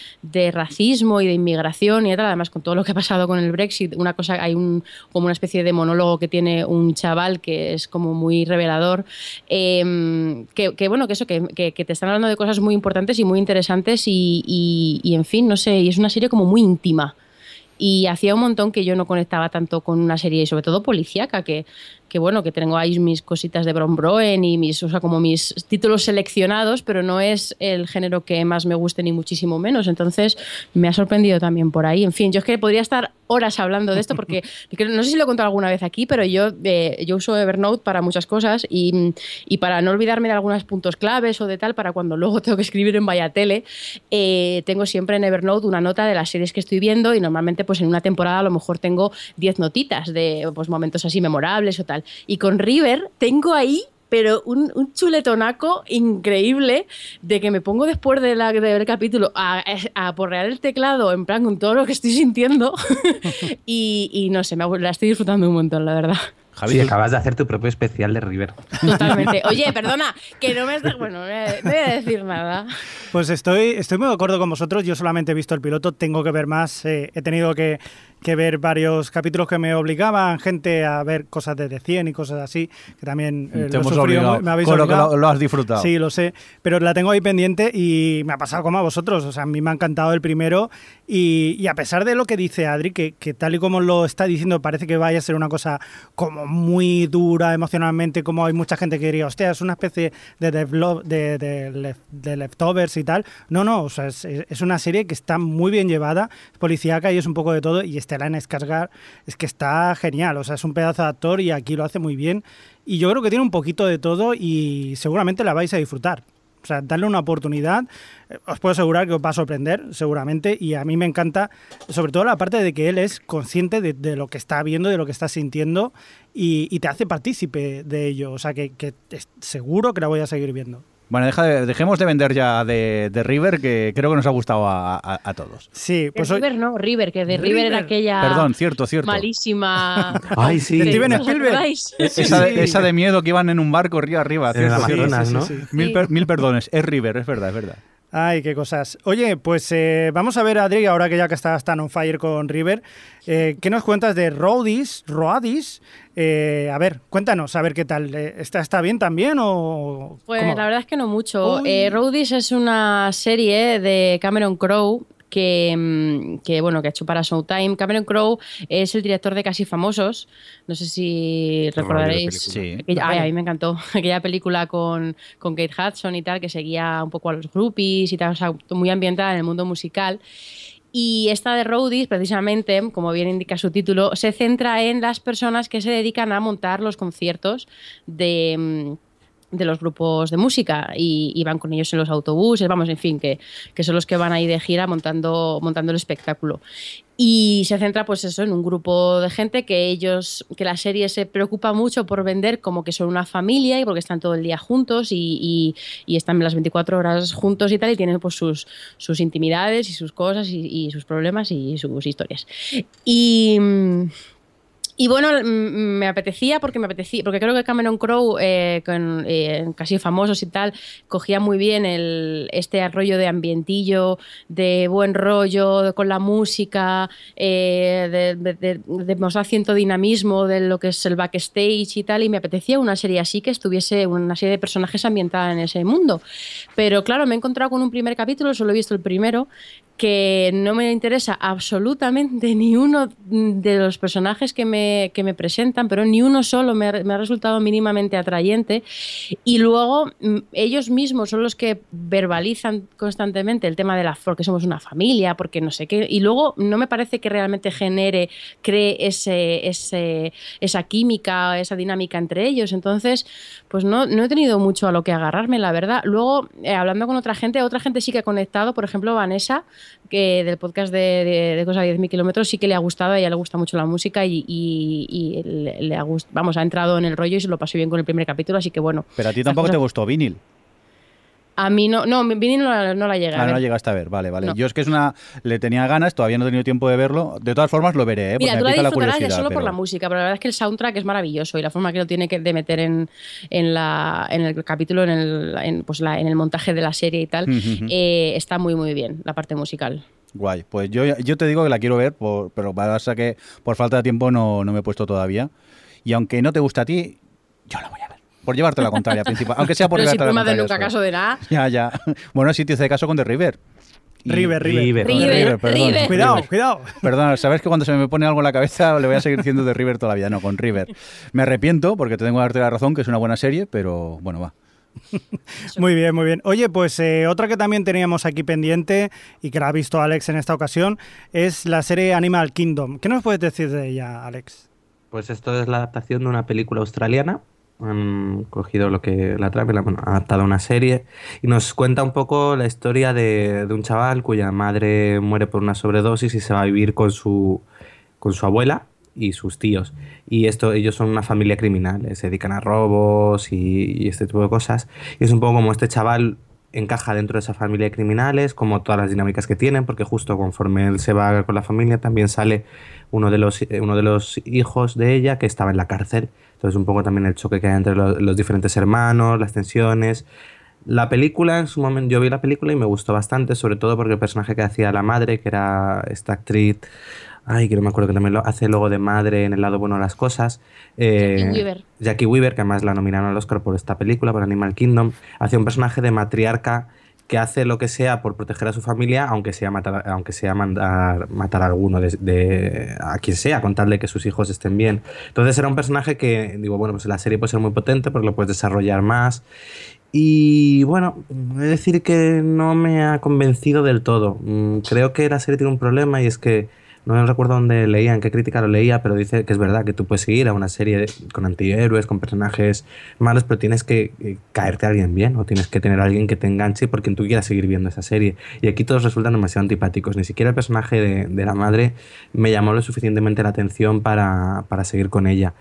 racismo y de inmigración y tal, además con todo lo que ha pasado con el Brexit, una cosa, hay un, como una especie de monólogo que tiene un chaval que es como muy revelador, eh, que, bueno, que eso, que te están hablando de cosas muy importantes y muy interesantes y, en fin, no sé, y es una serie como muy íntima. Y hacía un montón que yo no conectaba tanto con una serie, sobre todo policíaca, que, que bueno, que tengo ahí mis cositas de Bron Broen y mis, o sea, como mis títulos seleccionados, pero no es el género que más me guste ni muchísimo menos. Entonces me ha sorprendido también por ahí. En fin, yo es que podría estar horas hablando de esto porque que no sé si lo he contado alguna vez aquí, pero yo, eh, yo uso Evernote para muchas cosas y, y para no olvidarme de algunos puntos claves o de tal, para cuando luego tengo que escribir en Vaya Tele, eh, tengo siempre en Evernote una nota de las series que estoy viendo y normalmente pues en una temporada a lo mejor tengo 10 notitas de pues, momentos así memorables o tal. Y con River tengo ahí pero un, un chuletonaco increíble de que me pongo después de, la, de ver el capítulo a, a porrear el teclado en plan con todo lo que estoy sintiendo y, y no sé, me, la estoy disfrutando un montón, la verdad. Javi, Sí, acabas de hacer tu propio especial de River. Totalmente. Oye, perdona, que no me estás... Bueno, no voy a- no voy a decir nada. Pues estoy, estoy muy de acuerdo con vosotros. Yo solamente he visto el piloto, tengo que ver más. eh, he tenido que, que ver varios capítulos que me obligaban gente a ver cosas de The 100 y cosas así, que también eh, te lo he hemos sufrido, obligado. me habéis con lo que lo, lo has disfrutado. Sí, lo sé, pero la tengo ahí pendiente y me ha pasado como a vosotros. O sea, a mí me ha encantado el primero y, y a pesar de lo que dice Adri, que, que tal y como lo está diciendo parece que vaya a ser una cosa como muy dura emocionalmente, como hay mucha gente que diría, hostia, es una especie de, de, de lef- de leftovers y tal. No, no, o sea, es, es una serie que está muy bien llevada, policíaca y es un poco de todo y este Stellan Skarsgård es que está genial, o sea, es un pedazo de actor y aquí lo hace muy bien. Y yo creo que tiene un poquito de todo y seguramente la vais a disfrutar. O sea, darle una oportunidad, eh, os puedo asegurar que os va a sorprender, seguramente, y a mí me encanta, sobre todo la parte de que él es consciente de, lo que está viendo, de lo que está sintiendo, y, te hace partícipe de ello. O sea, que, que seguro que la voy a seguir viendo. Bueno, dejemos de vender ya de, River, que creo que nos ha gustado a, todos. Sí, pues River no, River, que de River, era aquella. Perdón, cierto, cierto. Malísima. Ay, sí. Steven Spielberg. Esa, de, miedo que iban en un barco río arriba. Cierto, ¿no? Mil, mil perdones. Es River, es verdad, es verdad. Ay, qué cosas. Oye, pues eh, vamos a ver, Adri, ahora que ya que estás tan on fire con River, eh, ¿qué nos cuentas de Roadis, Roadis? Eh, a ver, cuéntanos, a ver qué tal. ¿Está, está bien también o...? Pues la verdad es que no mucho. Roadis es una serie de Cameron Crowe Mm, que, bueno, que ha hecho para Showtime. Cameron Crowe es el director de Casi Famosos. No sé si recordaréis. Sí. a mí me encantó. Aquella película con, con Kate Hudson y tal, que seguía un poco a los groupies y tal, o sea, muy ambientada en el mundo musical. Y esta de Roadies, precisamente, como bien indica su título, se centra en las personas que se dedican a montar los conciertos de mm, de los grupos de música y, van con ellos en los autobuses, vamos, en fin, que, que, son los que van ahí de gira montando, montando el espectáculo. Y se centra, pues eso, en un grupo de gente que ellos, que la serie se preocupa mucho por vender como que son una familia y porque están todo el día juntos y, y, están las 24 horas juntos y tal, y tienen pues sus, sus intimidades y sus cosas y, y sus problemas y sus historias. Y y bueno, me apetecía porque me apetecía, porque creo que Cameron Crowe, eh, con eh, casi famosos y tal, cogía muy bien el, este rollo de ambientillo, de buen rollo, con la música, eh, de, de, de, mostrar cierto dinamismo de lo que es el backstage y tal, y me apetecía una serie así que estuviese una serie de personajes ambientada en ese mundo. Pero claro, me he encontrado con un primer capítulo, solo he visto el primero, que no me interesa absolutamente ni uno de los personajes que me, que me presentan, pero ni uno solo me ha, me ha, resultado mínimamente atrayente. Y luego mm, ellos mismos son los que verbalizan constantemente el tema de la porque somos una familia, porque no sé qué. Y luego no me parece que realmente genere, cree ese, ese, esa química, esa dinámica entre ellos. Entonces, pues no, no he tenido mucho a lo que agarrarme, la verdad. Luego, eh, hablando con otra gente, otra gente sí que ha conectado, por ejemplo, Vanessa que del podcast de, de, Cosa de 10.000 kilómetros sí que le ha gustado, a ella le gusta mucho la música y, le, ha vamos, ha entrado en el rollo y se lo pasó bien con el primer capítulo, así que bueno. Pero a ti tampoco te gustó Vinil. A mí no, no, Vinil no, la, no la llega. Ah, no la llegaste a ver, vale, vale. Yo es que es una. Le tenía ganas, todavía no he tenido tiempo de verlo. De todas formas, lo veré, ¿eh? Mira, tú la disfrutarás ya solo por la música, pero la verdad es que el soundtrack es maravilloso y la forma que lo tiene que de meter en, en, la, en el capítulo, en el, en, pues la, en el montaje de la serie y tal, eh, está muy, muy bien, la parte musical. Guay, pues yo, yo te digo que la quiero ver, pero pasa que por falta de tiempo no, no me he puesto todavía. Y aunque no te guste a ti, yo la voy a ver. Por llevarte la contraria, principal. Aunque sea por Pero llevarte si la de nunca caso de nada. Ya, ya. Bueno, sí te hice caso con The River. River, River. River, perdón. Cuidado, cuidado. Perdón, sabes que cuando se me pone algo en la cabeza le voy a seguir diciendo de River toda la vida. No, con River. Me arrepiento porque te tengo que darte la razón que es una buena serie, pero bueno, va. muy bien, muy bien. Oye, pues eh, otra que también teníamos aquí pendiente y que la ha visto Alex en esta ocasión es la serie Animal Kingdom. ¿Qué nos puedes decir de ella, Alex? Pues esto es la adaptación de una película australiana han cogido lo que la trama, han adaptado a una serie y nos cuenta un poco la historia de, un chaval cuya madre muere por una sobredosis y se va a vivir con su, con su abuela y sus tíos. Y esto, ellos son una familia criminal, eh, se dedican a robos y, este tipo de cosas. Y es un poco como este chaval encaja dentro de esa familia de criminales, como todas las dinámicas que tienen, porque justo conforme él se va con la familia también sale uno de los, uno de los hijos de ella que estaba en la cárcel entonces un poco también el choque que hay entre los, diferentes hermanos, las tensiones. La película, en su momento, yo vi la película y me gustó bastante, sobre todo porque el personaje que hacía la madre, que era esta actriz, ay, que no me acuerdo que también lo hace luego de madre en el lado bueno de las cosas. Eh, Jackie Weaver. Jackie Weaver, que además la nominaron al Oscar por esta película, por Animal Kingdom, hacía un personaje de matriarca que hace lo que sea por proteger a su familia, aunque sea matar, aunque sea mandar matar a alguno de, a quien sea, contarle que sus hijos estén bien. Entonces era un personaje que, digo, bueno, pues la serie puede ser muy potente porque lo puedes desarrollar más. Y bueno, he de decir que no me ha convencido del todo. Mm, creo que la serie tiene un problema y es que no recuerdo dónde leía, en qué crítica lo leía, pero dice que es verdad que tú puedes seguir a una serie con antihéroes, con personajes malos, pero tienes que eh, caerte a alguien bien o tienes que tener a alguien que te enganche porque tú quieras seguir viendo esa serie. Y aquí todos resultan demasiado antipáticos. Ni siquiera el personaje de, de la madre me llamó lo suficientemente la atención para, para seguir con ella.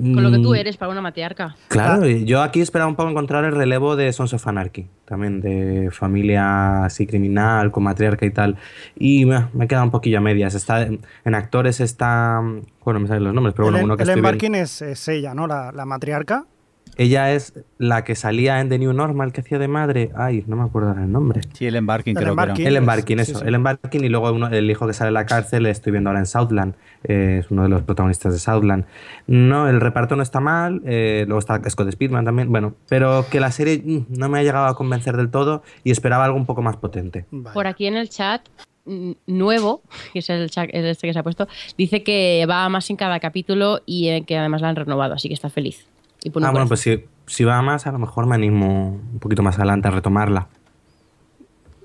Con lo que tú Mm, eres para una matriarca. Claro, y yo aquí esperaba un poco encontrar el relevo de Sons of Anarchy, también de familia así criminal, con matriarca y tal. Y me he quedado un poquillo a medias. Está, en actores está. Bueno, me salen los nombres, pero bueno, Ellen, uno que Ellen Barkin es, es ella, ¿no? La, la matriarca. Ella es la que salía en The New Normal, que hacía de madre. Ay, no me acuerdo ahora el nombre. Sí, el embarking El creo que embarking. era. Barkin, sí, eso. sí. Ellen Barkin y luego uno- el hijo que sale de la cárcel, estoy viendo ahora en Southland. eh, es uno de los protagonistas de Southland. No, el reparto no está mal. eh, luego está Scott Speedman también. Bueno, pero que la serie mm, no me ha llegado a convencer del todo y esperaba algo un poco más potente. Vale. Por aquí en el chat nuevo, que es el chat el este que se ha puesto, dice que va a más en cada capítulo y que además la han renovado, así que está feliz. Y Ah, bueno, pues si, si va más, a lo mejor me animo un poquito más adelante a retomarla.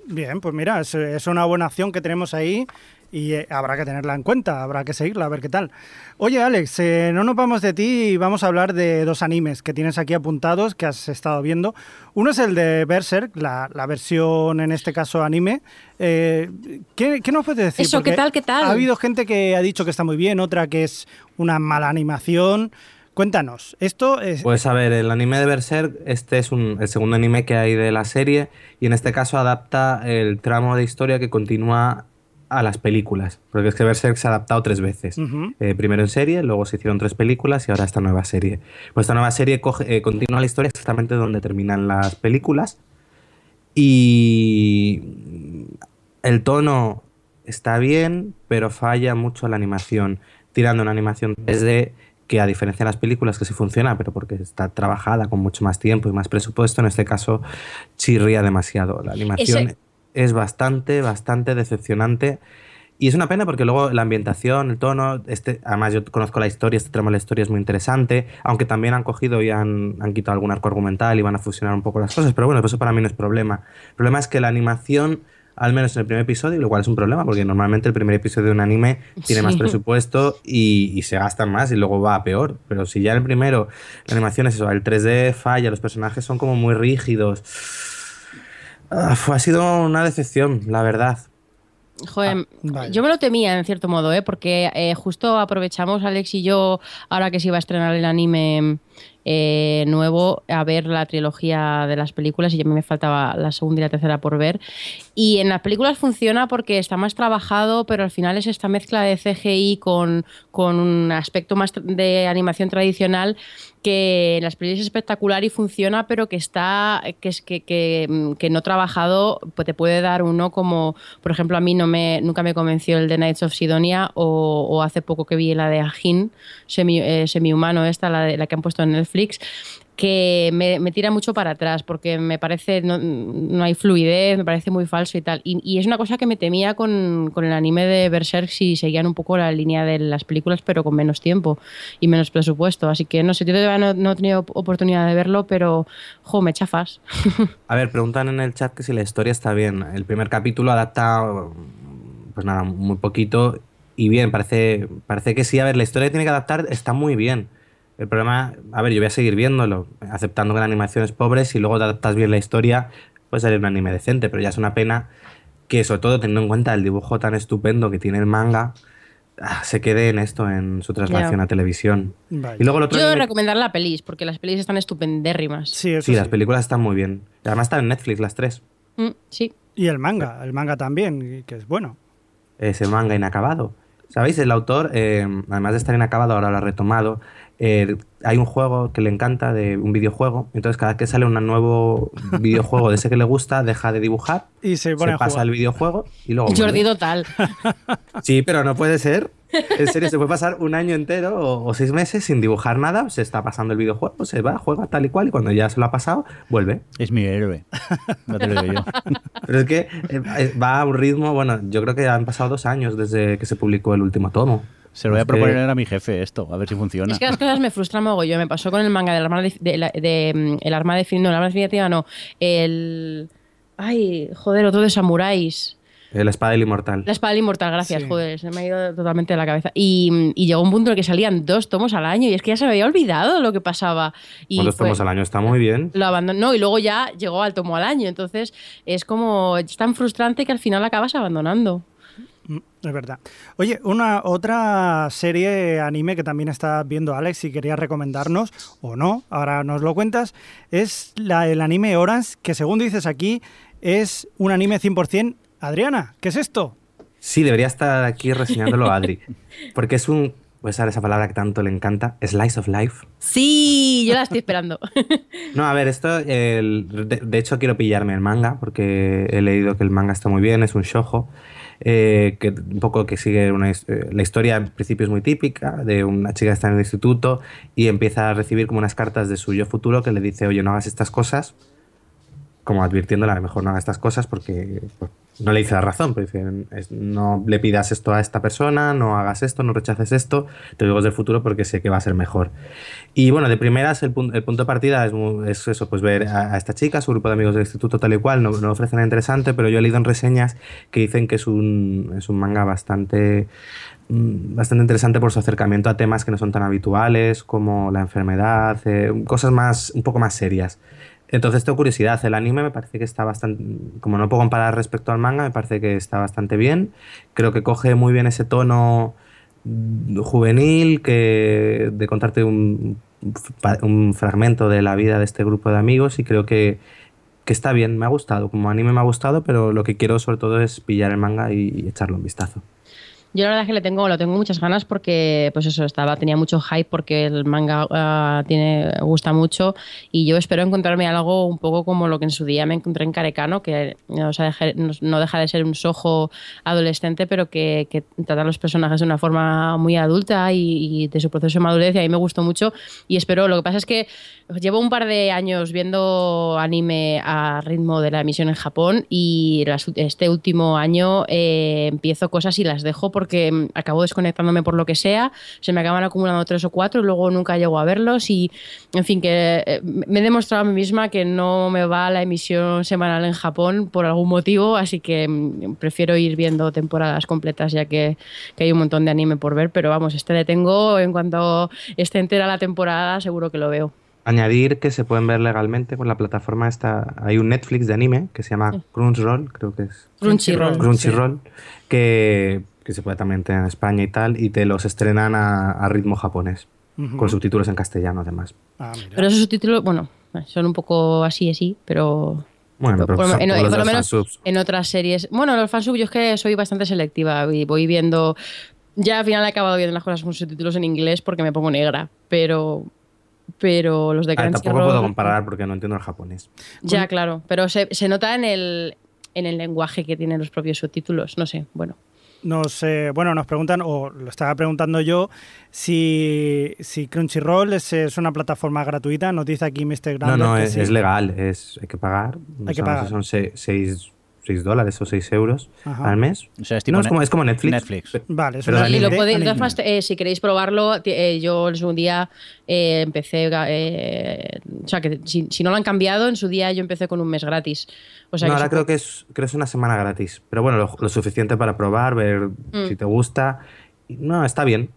Bien, pues mira, es, es una buena acción que tenemos ahí y eh, habrá que tenerla en cuenta, habrá que seguirla, a ver qué tal. Oye, Alex, eh, no nos vamos de ti y vamos a hablar de dos animes que tienes aquí apuntados, que has estado viendo. Uno es el de Berserk, la, la versión, en este caso, anime. Eh, ¿qué, qué nos puedes decir? Eso, ¿qué tal, qué tal? Ha habido gente que ha dicho que está muy bien, otra que es una mala animación. Cuéntanos, esto es... Pues a ver, el anime de Berserk, este es un- el segundo anime que hay de la serie y en este caso adapta el tramo de historia que continúa a las películas, porque es que Berserk se ha adaptado tres veces. Eh, primero en serie, luego se hicieron tres películas y ahora esta nueva serie. Pues esta nueva serie coge- eh, continúa la historia exactamente donde terminan las películas y el tono está bien, pero falla mucho la animación, tirando una animación 3D que a diferencia de las películas que sí funciona, pero porque está trabajada con mucho más tiempo y más presupuesto, en este caso chirría demasiado. La animación es bastante, bastante decepcionante. Y es una pena porque luego la ambientación, el tono, este, además yo conozco la historia, este tramo de la historia es muy interesante, aunque también han cogido y han, han quitado algún arco argumental y van a fusionar un poco las cosas, pero bueno, eso para mí no es problema. El problema es que la animación, al menos en el primer episodio, lo cual es un problema, porque normalmente el primer episodio de un anime tiene más presupuesto y, y se gastan más y luego va a peor. Pero si ya en el primero la animación es eso, el 3D falla, los personajes son como muy rígidos. Ah, fue- ha sido una decepción, la verdad. Joder, vale. yo me lo temía en cierto modo, ¿eh? porque eh, justo aprovechamos Alex y yo, ahora que se iba a estrenar el anime eh, nuevo, a ver la trilogía de las películas y a mí me faltaba la segunda y la tercera por ver. Y en las películas funciona porque está más trabajado, pero al final es esta mezcla de CGI con, con un aspecto más de animación tradicional que las películas es espectacular y funciona, pero que está que es que, que, mm, que no trabajado pues te puede dar uno como, por ejemplo, a mí no me nunca me convenció el de Knights of Sidonia o, o hace poco que vi la de Ajin, semi, eh, semihumano esta, la, de- la que han puesto en Netflix que me, tira mucho para atrás porque me parece no, no hay fluidez, me parece muy falso y tal. Y, es una cosa que me temía con, con el anime de Berserk si seguían un poco la línea de las películas pero con menos tiempo y menos presupuesto. Así que no sé, yo todavía no, no he tenido oportunidad de verlo, pero jo, me chafas. A ver, preguntan en el chat que si la historia está bien. El primer capítulo adapta, pues nada, muy poquito y bien, parece, parece que sí. A ver, la historia tiene que adaptar está muy bien. El problema, a ver, yo voy a seguir viéndolo, aceptando que la animación es pobre, si luego te adaptas bien la historia, puede salir un anime decente, pero ya es una pena que, sobre todo teniendo en cuenta el dibujo tan estupendo que tiene el manga, ah, se quede en esto, en su traslación Ya. a televisión. Vale. Y luego el otro Yo anime- recomendar la pelis, porque las pelis están estupendérrimas. Sí, eso Sí, sí. las películas están muy bien. Además están en Netflix las tres. Mm, sí. Y el manga, el manga también, que es bueno. ese manga inacabado. ¿Sabéis? El autor, eh, además de estar inacabado, ahora lo ha retomado. Eh, hay un juego que le encanta, de un videojuego. Entonces, cada vez que sale un nuevo videojuego de ese que le gusta, deja de dibujar, Y se pone se a pasa jugar. al videojuego y luego. Jordi vuelve. total. Sí, pero no puede ser. En serio, se puede pasar un año entero o, o seis meses sin dibujar nada. Se está pasando el videojuego, se va, juega tal y cual, y cuando ya se lo ha pasado, vuelve. Es mi héroe. No te lo digo yo. Pero es que eh, va a un ritmo. Bueno, yo creo que han pasado dos años desde que se publicó el último tomo. Se lo voy a proponer a mi jefe esto, a ver si funciona. Es que las cosas me frustran mogollón. Me pasó con el manga del arma de, de, la- de, mm, el arma definitiva, no, el arma definitiva no. El. Ay, joder, otro de samuráis. La espada del inmortal. La espada del inmortal, gracias, Sí. joder, se me ha ido totalmente de la cabeza. Y, y llegó un punto en el que salían dos tomos al año y es que ya se me había olvidado lo que pasaba. Y ¿Cuántos fue- tomos al año? Está muy bien. Lo abandonó y luego ya llegó al tomo al año. Entonces es como, es tan frustrante que al final acabas abandonando. Mm, Es verdad. Oye, una otra serie anime que también está viendo Alex y quería recomendarnos, o no, ahora nos lo cuentas, es la, el anime Orange, que según dices aquí, es un anime 100%. Adriana, ¿qué es esto? Sí, debería estar aquí reseñándolo Adri. Porque es un. Voy a usar esa palabra que tanto le encanta. Slice of life. Sí, yo la estoy esperando. No, a ver, esto. el- de, de hecho, quiero pillarme el manga. Porque he leído que el manga está muy bien. Es un shojo. Eh, que un poco que sigue una, eh, la historia en principio es muy típica de una chica que está en el instituto y empieza a recibir como unas cartas de su yo futuro que le dice oye no hagas estas cosas como advirtiéndole a lo mejor no haga estas cosas porque pues, no le dice la razón, pero no le pidas esto a esta persona, no hagas esto, no rechaces esto, te digo del futuro porque sé que va a ser mejor. Y bueno, de primeras el, pun- el punto de partida es, es eso, pues ver a, a esta chica, su grupo de amigos del instituto tal y cual, no, no ofrece nada interesante, pero yo he leído en reseñas que dicen que es un, es un manga bastante mm, bastante interesante por su acercamiento a temas que no son tan habituales como la enfermedad, eh, cosas más un poco más serias. Entonces tengo curiosidad, el anime me parece que está bastante, como no puedo comparar respecto al manga, me parece que está bastante bien. Creo que coge muy bien ese tono juvenil que de contarte un, un fragmento de la vida de este grupo de amigos y creo que, que está bien, me ha gustado. Como anime me ha gustado, pero lo que quiero sobre todo es pillar el manga y, y echarle un vistazo. Yo la verdad es que le tengo, lo tengo muchas ganas porque, pues eso, estaba, tenía mucho hype porque el manga ah, tiene, gusta mucho y yo espero encontrarme algo un poco como lo que en su día me encontré en Carecano, que o sea, deje- no- no deja de ser un sojo adolescente, pero que, que trata a los personajes de una forma muy adulta y, y de su proceso de madurez y a mí me gustó mucho y espero, lo que pasa es que llevo un par de años viendo anime a ritmo de la emisión en Japón y las- este último año eh, empiezo cosas y las dejo porque mm, acabo desconectándome por lo que sea, se me acaban acumulando tres o cuatro y luego nunca llego a verlos y en fin que eh, me he demostrado a mí misma que no me va la emisión semanal en Japón por algún motivo, así que mm, prefiero ir viendo temporadas completas ya que, que hay un montón de anime por ver, pero vamos, este le tengo, en cuanto esté entera la temporada seguro que lo veo. Añadir que se pueden ver legalmente con la plataforma esta. Hay un Netflix de anime que se llama Crunchyroll, creo que es. Crunchyroll. Crunchyroll, que, que se puede también tener en España y tal, y te los estrenan a, a ritmo japonés, con subtítulos en castellano además. Ah, mira. Pero esos subtítulos, bueno, son un poco así, así, pero Bueno, pero por, en- todos los por lo de menos fansubs. en otras series. Bueno, los fansub yo es que soy bastante selectiva y voy viendo. Ya al final he acabado viendo las cosas con subtítulos en inglés porque me pongo negra, pero. Pero los de Ah, tampoco puedo comparar porque no entiendo el japonés. Ya, claro. Pero se, se nota en el, en el lenguaje que tienen los propios subtítulos. No sé, bueno. Nos, eh, bueno, nos preguntan, o lo estaba preguntando yo, si, si Crunchyroll es, es una plataforma gratuita. Nos dice aquí Mr. No, Grander no, que es, sí. es legal, es, hay que pagar. Hay que no pagar. Son 6 dólares o 6 euros Ajá. al mes. O sea, es tipo no, es como, es como Netflix. Netflix. Vale, es Pero una de Y lo podéis, de todas eh, si queréis probarlo, eh, yo en su día eh, empecé. eh, o sea, que si, si no lo han cambiado, en su día yo empecé con un mes gratis. O sea, no, que ahora creo que es, creo que es una semana gratis. Pero bueno, lo, lo suficiente para probar, ver Mm. si te gusta. No, está bien.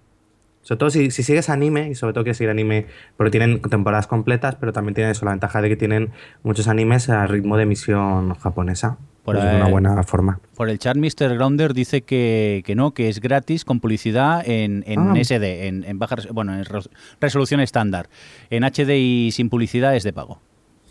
Sobre todo si, si sigues anime, y sobre todo quieres seguir anime, porque tienen temporadas completas, pero también tienen eso, la ventaja de que tienen muchos animes a ritmo de emisión japonesa. Por Pues es ahí. una buena forma. Por el chat, Mr. Grounder dice que, que no, que es gratis con publicidad en, en Ah. SD, en, en baja bueno, en res- resolución estándar. En HD y sin publicidad es de pago.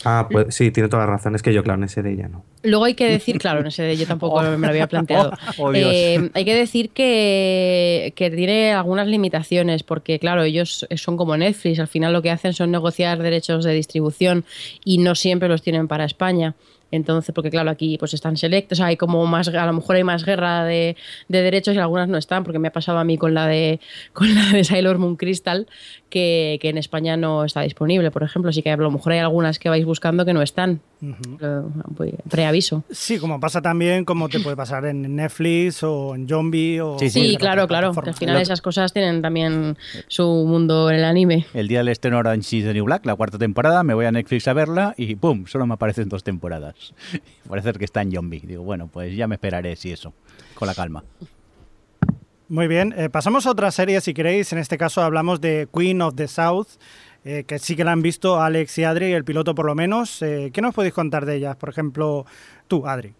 Ah, pues sí, tiene toda la razón. Es que yo, claro, en ese de ella no. Luego hay que decir, claro, no sé, yo tampoco me lo había planteado. Oh, Dios. Eh, hay que decir que, que tiene algunas limitaciones, porque claro, ellos son como Netflix, al final lo que hacen son negociar derechos de distribución y no siempre los tienen para España. Entonces, porque claro, aquí pues están selectos, hay como más, a lo mejor hay más guerra de, de derechos y algunas no están, porque me ha pasado a mí con la de, con la de Sailor Moon Crystal, que, que en España no está disponible, por ejemplo, así que a lo mejor hay algunas que vais buscando que no están. Pues, preaviso. Sí, como pasa también, como te puede pasar en Netflix o en Zombie o... Sí, sí. Claro, claro. que al final esas cosas tienen también su mundo en el anime. El día del estreno Orange is the New Black, la cuarta temporada, me voy a Netflix a verla y ¡pum! Solo me aparecen dos temporadas. Parece que está en zombie. Digo, bueno, pues ya me esperaré si eso, con la calma. Muy bien, eh, pasamos a otra serie si queréis. En este caso hablamos de Queen of the South, eh, que sí que la han visto Alex y Adri, el piloto por lo menos. Eh, ¿Qué nos podéis contar de ellas? Por ejemplo, tú, Adri.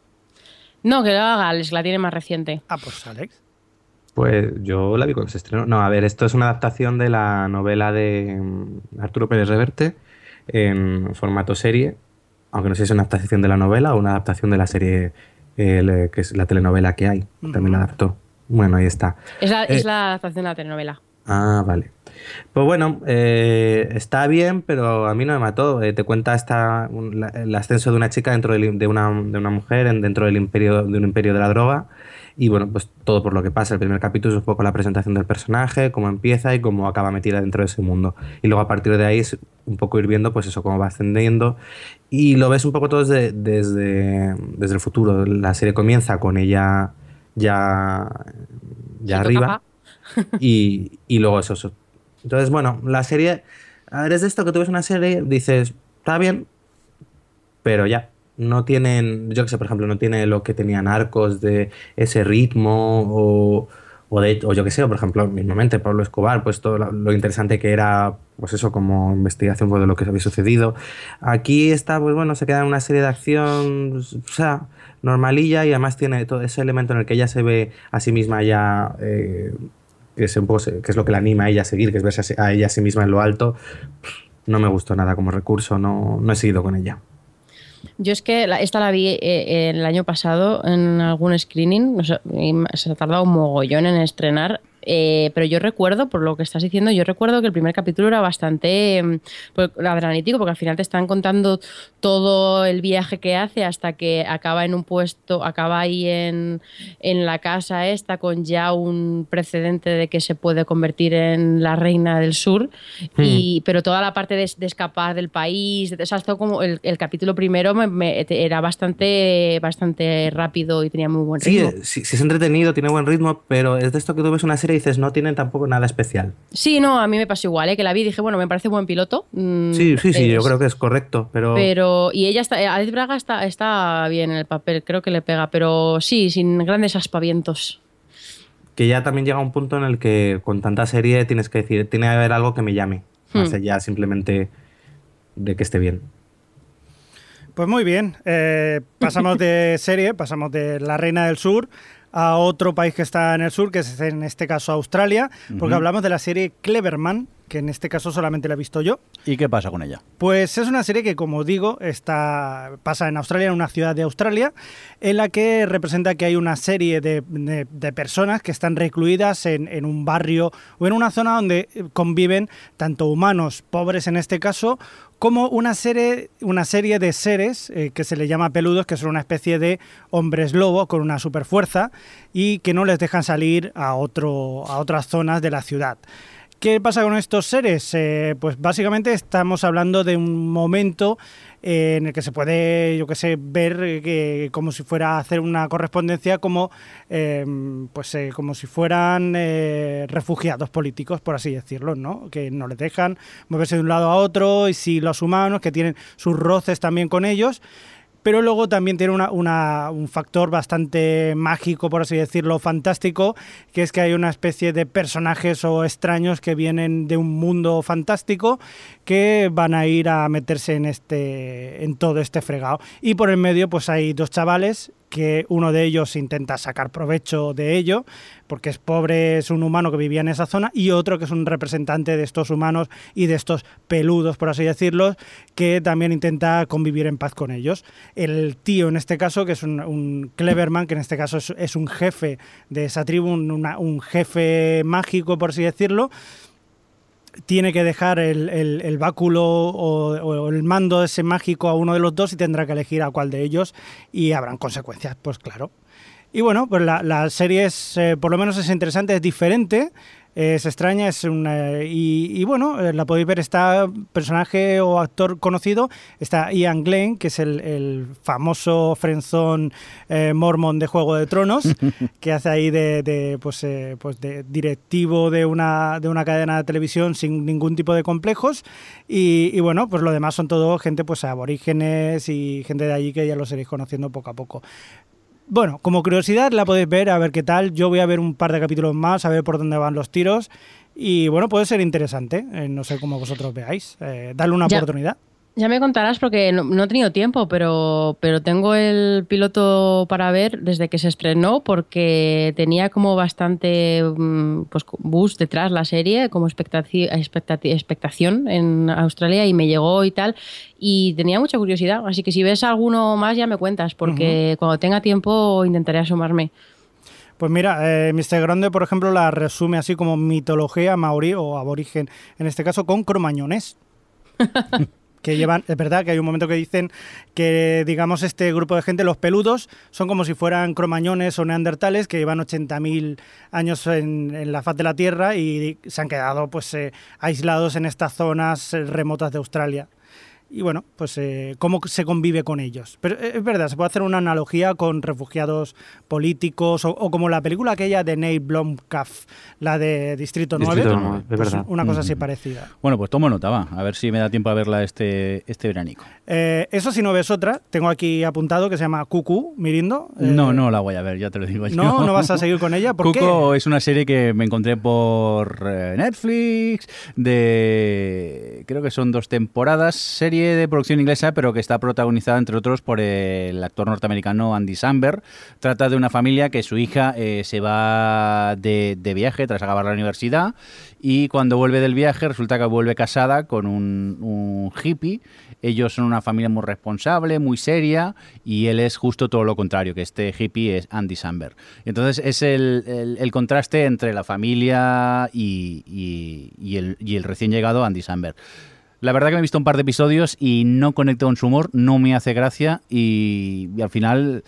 No, que lo haga Alex, la tiene más reciente. Ah, pues Alex. Pues yo la vi cuando se estrenó. No, a ver, esto es una adaptación de la novela de mm, Arturo Pérez Reverte en formato serie, aunque no sé si es una adaptación de la novela o una adaptación de la serie eh, que es la telenovela que hay. También la adaptó. Bueno, ahí está. Es la, Eh, es la adaptación de la telenovela. Ah, vale. Pues bueno, eh, está bien, pero a mí no me mató. Eh, te cuenta esta, un- la- el ascenso de una chica dentro del- de, una, de una mujer en- dentro del imperio, de un imperio de la droga. Y bueno, pues todo por lo que pasa. El primer capítulo es un poco la presentación del personaje, cómo empieza y cómo acaba metida dentro de ese mundo. Y luego a partir de ahí es un poco ir viendo, pues eso, cómo va ascendiendo. Y lo ves un poco todo desde, desde, desde el futuro. La serie comienza con ella ya, ya arriba tocaba. Y, y luego eso. Entonces, bueno, la serie, a es de esto que tú ves una serie, dices, está bien, pero ya, no tienen, yo que sé, por ejemplo, no tiene lo que tenían arcos de ese ritmo o, o de, o yo que sé, por ejemplo, mismamente Pablo Escobar, pues todo lo, lo interesante que era, pues eso, como investigación pues, de lo que había sucedido. Aquí está, pues bueno, se queda en una serie de acción, pues, o sea, normalilla y además tiene todo ese elemento en el que ella se ve a sí misma ya... eh, que es, un poco, que es lo que la anima a ella a seguir, que es verse a, ella a sí misma en lo alto, no me gustó nada como recurso, no, no he seguido con ella. Yo es que esta la vi eh, el año pasado en algún screening, se ha tardado un mogollón en estrenar, eh, pero yo recuerdo, por lo que estás diciendo, yo recuerdo que el primer capítulo era bastante mm, pues, adrenalítico, porque al final te están contando todo el viaje que hace hasta que acaba en un puesto, acaba ahí en, en la casa esta con ya un precedente de que se puede convertir en la reina del sur, y, pero toda la parte de, de escapar del país, de, o sea, como el, el capítulo primero me- me- te- era bastante, bastante rápido y tenía muy buen Sí, ritmo. eh, sí, sí es entretenido, tiene buen ritmo, pero es de esto que tú ves una serie dices, no tiene tampoco nada especial. Sí, no, a mí me pasó igual, ¿eh? que la vi y dije, bueno, me parece buen piloto. mm, Sí, sí, sí, yo creo que es correcto, pero... Pero, y ella está, Alex Braga está, está bien en el papel, creo que le pega, pero sí, sin grandes aspavientos. que ya también llega un punto en el que con tanta serie tienes que decir, tiene que haber algo que me llame, más Hmm. allá simplemente de que esté bien. Pues muy bien, eh, pasamos de serie, pasamos de La Reina del Sur a otro país que está en el sur, que es en este caso Australia, porque hablamos de la serie Cleverman, que en este caso solamente la he visto yo. ¿Y qué pasa con ella? Pues es una serie que, como digo, está, pasa en Australia, en una ciudad de Australia, en la que representa que hay una serie de, de- de personas que están recluidas en, en un barrio o en una zona donde conviven tanto humanos, pobres en este caso, como una serie, una serie de seres eh, que se le llama peludos, que son una especie de hombres lobo con una superfuerza y que no les dejan salir a, otro, a otras zonas de la ciudad. ¿Qué pasa con estos seres? Eh, pues básicamente estamos hablando de un momento eh, en el que se puede, yo qué sé, ver eh, como si fuera hacer una correspondencia como, eh, pues, eh, como si fueran refugiados políticos, por así decirlo, ¿no? Que no les dejan moverse de un lado a otro y si los humanos que tienen sus roces también con ellos pero luego también tiene una- una- un factor bastante mágico, por así decirlo, fantástico, que es que hay una especie de personajes o extraños que vienen de un mundo fantástico que van a ir a meterse en este en todo este fregado. Y por el medio pues hay dos chavales que uno de ellos intenta sacar provecho de ello, porque es pobre, es un humano que vivía en esa zona, y otro que es un representante de estos humanos y de estos peludos, por así decirlo, que también intenta convivir en paz con ellos. El tío, en este caso, que es un, Cleverman, que en este caso es, un jefe de esa tribu, un, un jefe mágico, por así decirlo, tiene que dejar el, el- báculo o, o el mando ese mágico a uno de los dos y tendrá que elegir a cuál de ellos y habrán consecuencias, pues claro. Y bueno, pues la, la serie es, eh, por lo menos es interesante, es diferente. Es extraña, es una. Y, y bueno, eh, la podéis ver, está personaje o actor conocido, está Ian Glenn, que es el, el famoso frenzón eh, mormon de Juego de Tronos, que hace ahí de, de, pues, eh, pues de directivo de una, de una cadena de televisión sin ningún tipo de complejos. Y, y bueno, pues lo demás son todo gente pues aborígenes y gente de allí que ya los iréis conociendo poco a poco. Bueno, como curiosidad la podéis ver, a ver qué tal. Yo voy a ver un par de capítulos más, a ver por dónde van los tiros. Y bueno, puede ser interesante. Eh, no sé cómo vosotros veáis. Eh, darle una Ya. oportunidad. Ya me contarás porque no, no he tenido tiempo, pero, pero tengo el piloto para ver desde que se estrenó porque tenía como bastante mm, pues, bus detrás la serie, como expectaci- expectación en Australia y me llegó y tal. Y tenía mucha curiosidad, así que si ves alguno más ya me cuentas porque cuando tenga tiempo intentaré asomarme. Pues mira, eh, Mr. Grande, por ejemplo, la resume así como mitología maorí o aborigen, en este caso con cromañones. que llevan, es verdad que hay un momento que dicen que, digamos, este grupo de gente, los peludos, son como si fueran cromañones o neandertales que llevan 80.000 años en, la faz de la Tierra y se han quedado pues eh, aislados en estas zonas eh, remotas de Australia. Y bueno, pues eh, cómo se convive con ellos. Pero eh, es verdad, se puede hacer una analogía con refugiados políticos o, o como la película aquella de Nate Blomkamp, la de Distrito 9. Distrito 9, es pues verdad. Una cosa así Ujú. parecida. Bueno, pues tomo nota, va. A ver si me da tiempo a verla este, este veranico. Eh, eso si no ves otra, tengo aquí apuntado que se llama Cucu Mirindo. Eh, no, no la voy a ver, ya te lo digo yo. No, no vas a seguir con ella. ¿Por Cuco qué? es una serie que me encontré por Netflix, de creo que son dos temporadas, serie de producción inglesa, pero que está protagonizada entre otros por el actor norteamericano Andy Samberg. Trata de una familia que su hija eh, se va de, de viaje tras acabar la universidad y cuando vuelve del viaje resulta que vuelve casada con un, un hippie. Ellos son una familia muy responsable, muy seria, y él es justo todo lo contrario, que este hippie es Andy Samberg. Entonces es el, el- el contraste entre la familia y, y- y el, y el recién llegado Andy Samberg. La verdad que me he visto un par de episodios y no conecto con su humor, no me hace gracia y, y al final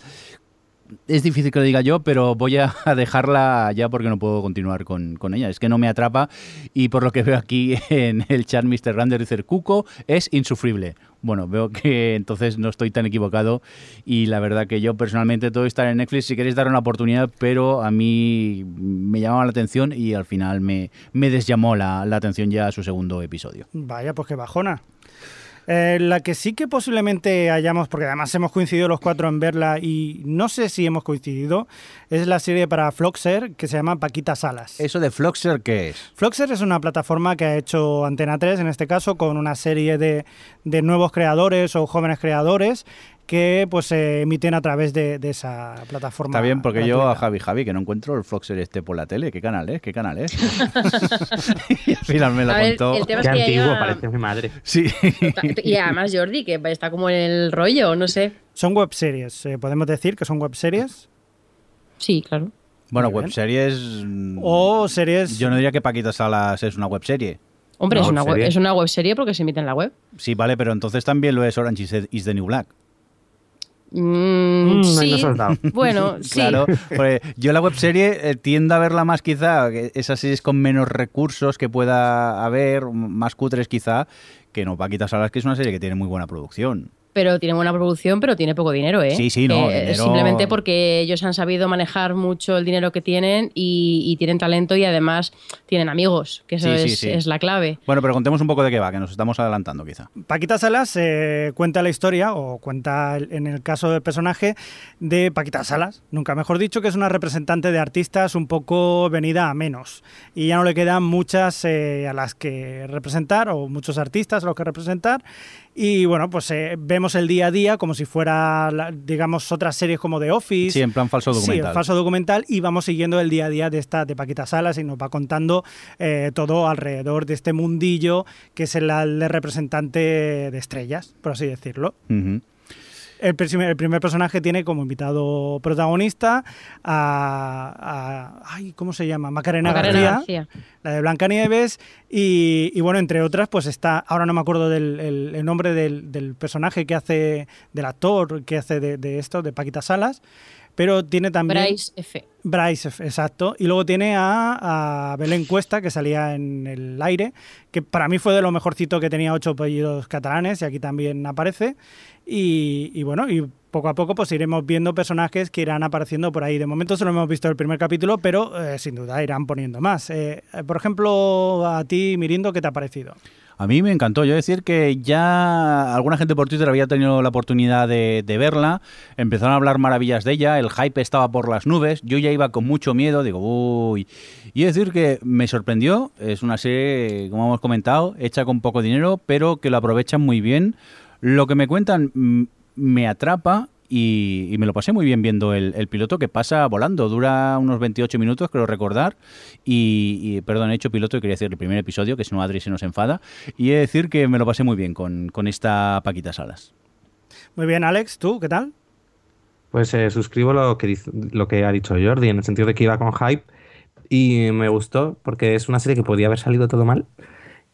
es difícil que lo diga yo, pero voy a dejarla ya porque no puedo continuar con, con ella. Es que no me atrapa y por lo que veo aquí en el chat Mr. Rander dice, Cuco es insufrible. Bueno, veo que entonces no estoy tan equivocado y la verdad que yo personalmente todo está en Netflix si queréis dar una oportunidad, pero a mí me llamaba la atención y al final me, me desllamó la, la atención ya a su segundo episodio. Vaya, pues qué bajona. Eh, la que sí que posiblemente hayamos, porque además hemos coincidido los cuatro en verla y no sé si hemos coincidido, es la serie para Floxer que se llama Paquita Salas. ¿Eso de Floxer qué es? Floxer es una plataforma que ha hecho Antena 3 en este caso con una serie de, de nuevos creadores o jóvenes creadores que pues se emiten a través de, de esa plataforma. Está bien, porque yo a. Javi Javi, que no encuentro el Floxer este por la tele. ¿Qué canal es? ¿Qué canal es? y al final me lo ver, contó. el tema Qué es que ya antiguo, lleva- parece mi madre. Sí. Y además Jordi, que está como en el rollo, no sé. Son web series, eh, podemos decir que son web series Sí, claro. bueno, webseries. mm, o series Yo no diría que Paquita Salas es una webserie. Hombre, No, es, una web, es una web serie porque se emite en la web. Sí, vale, pero entonces también lo es Orange is the New Black. Mm, Mm, sí. Bueno, sí. Claro, yo la webserie eh, tiendo a verla más quizá, esas series con menos recursos que pueda haber, más cutres quizá, que no Paquita Salas, que es una serie que tiene muy buena producción. Pero tiene buena producción, pero tiene poco dinero, ¿eh? Sí, sí, no, Eh, dinero- Simplemente porque ellos han sabido manejar mucho el dinero que tienen y, y tienen talento y además tienen amigos, que eso Sí, es, sí. es la clave. Bueno, pero contemos un poco de qué va, que nos estamos adelantando quizá. Paquita Salas eh, cuenta la historia, o cuenta en el caso del personaje, de Paquita Salas, nunca mejor dicho, que es una representante de artistas un poco venida a menos. Y ya no le quedan muchas eh, a las que representar, o muchos artistas a los que representar. Y bueno, pues eh, vemos el día a día como si fuera, digamos, otras series como The Office. Sí, en plan falso Sí, documental. el falso documental y vamos siguiendo el día a día de esta de Paquita Salas y nos va contando eh, todo alrededor de este mundillo que es el, el representante de estrellas, por así decirlo. Ujú. El, primer- el primer personaje tiene como invitado protagonista a, a- ay, ¿cómo se llama? Macarena, Macarena García, García. la de Blancanieves y, y bueno, entre otras, pues está, ahora no me acuerdo del el- el nombre del, del personaje que hace, del actor que hace de, de esto, de Paquita Salas, pero tiene también... Bryce F. Bryce, exacto. Y luego tiene a, a, Belén Cuesta, que salía en el aire, que para mí fue de lo mejorcito que tenía ocho apellidos catalanes, y aquí también aparece. Y, y, bueno, y poco a poco pues iremos viendo personajes que irán apareciendo por ahí. De momento solo hemos visto el primer capítulo, pero eh, sin duda irán poniendo más. Eh, por ejemplo, a ti, Mirindo, ¿qué te ha parecido? A mí me encantó. Yo decir que ya alguna gente por Twitter había tenido la oportunidad de, verla, empezaron a hablar maravillas de ella, el hype estaba por las nubes, yo ya iba con mucho miedo, digo, uy. Y decir que me sorprendió, es una serie, como hemos comentado, hecha con poco dinero, pero que lo aprovechan muy bien. Lo que me cuentan me atrapa y, y, me lo pasé muy bien viendo el, el, piloto que pasa volando. Dura unos 28 minutos, creo recordar. Y, y, perdón, he hecho piloto y quería decir el primer episodio, que si no Adri se nos enfada. Y he de decir que me lo pasé muy bien con, con esta Paquita Salas. Muy bien, Alex, ¿tú qué tal? Pues eh, suscribo lo que, lo que ha dicho Jordi, en el sentido de que iba con hype. Y me gustó porque es una serie que podía haber salido todo mal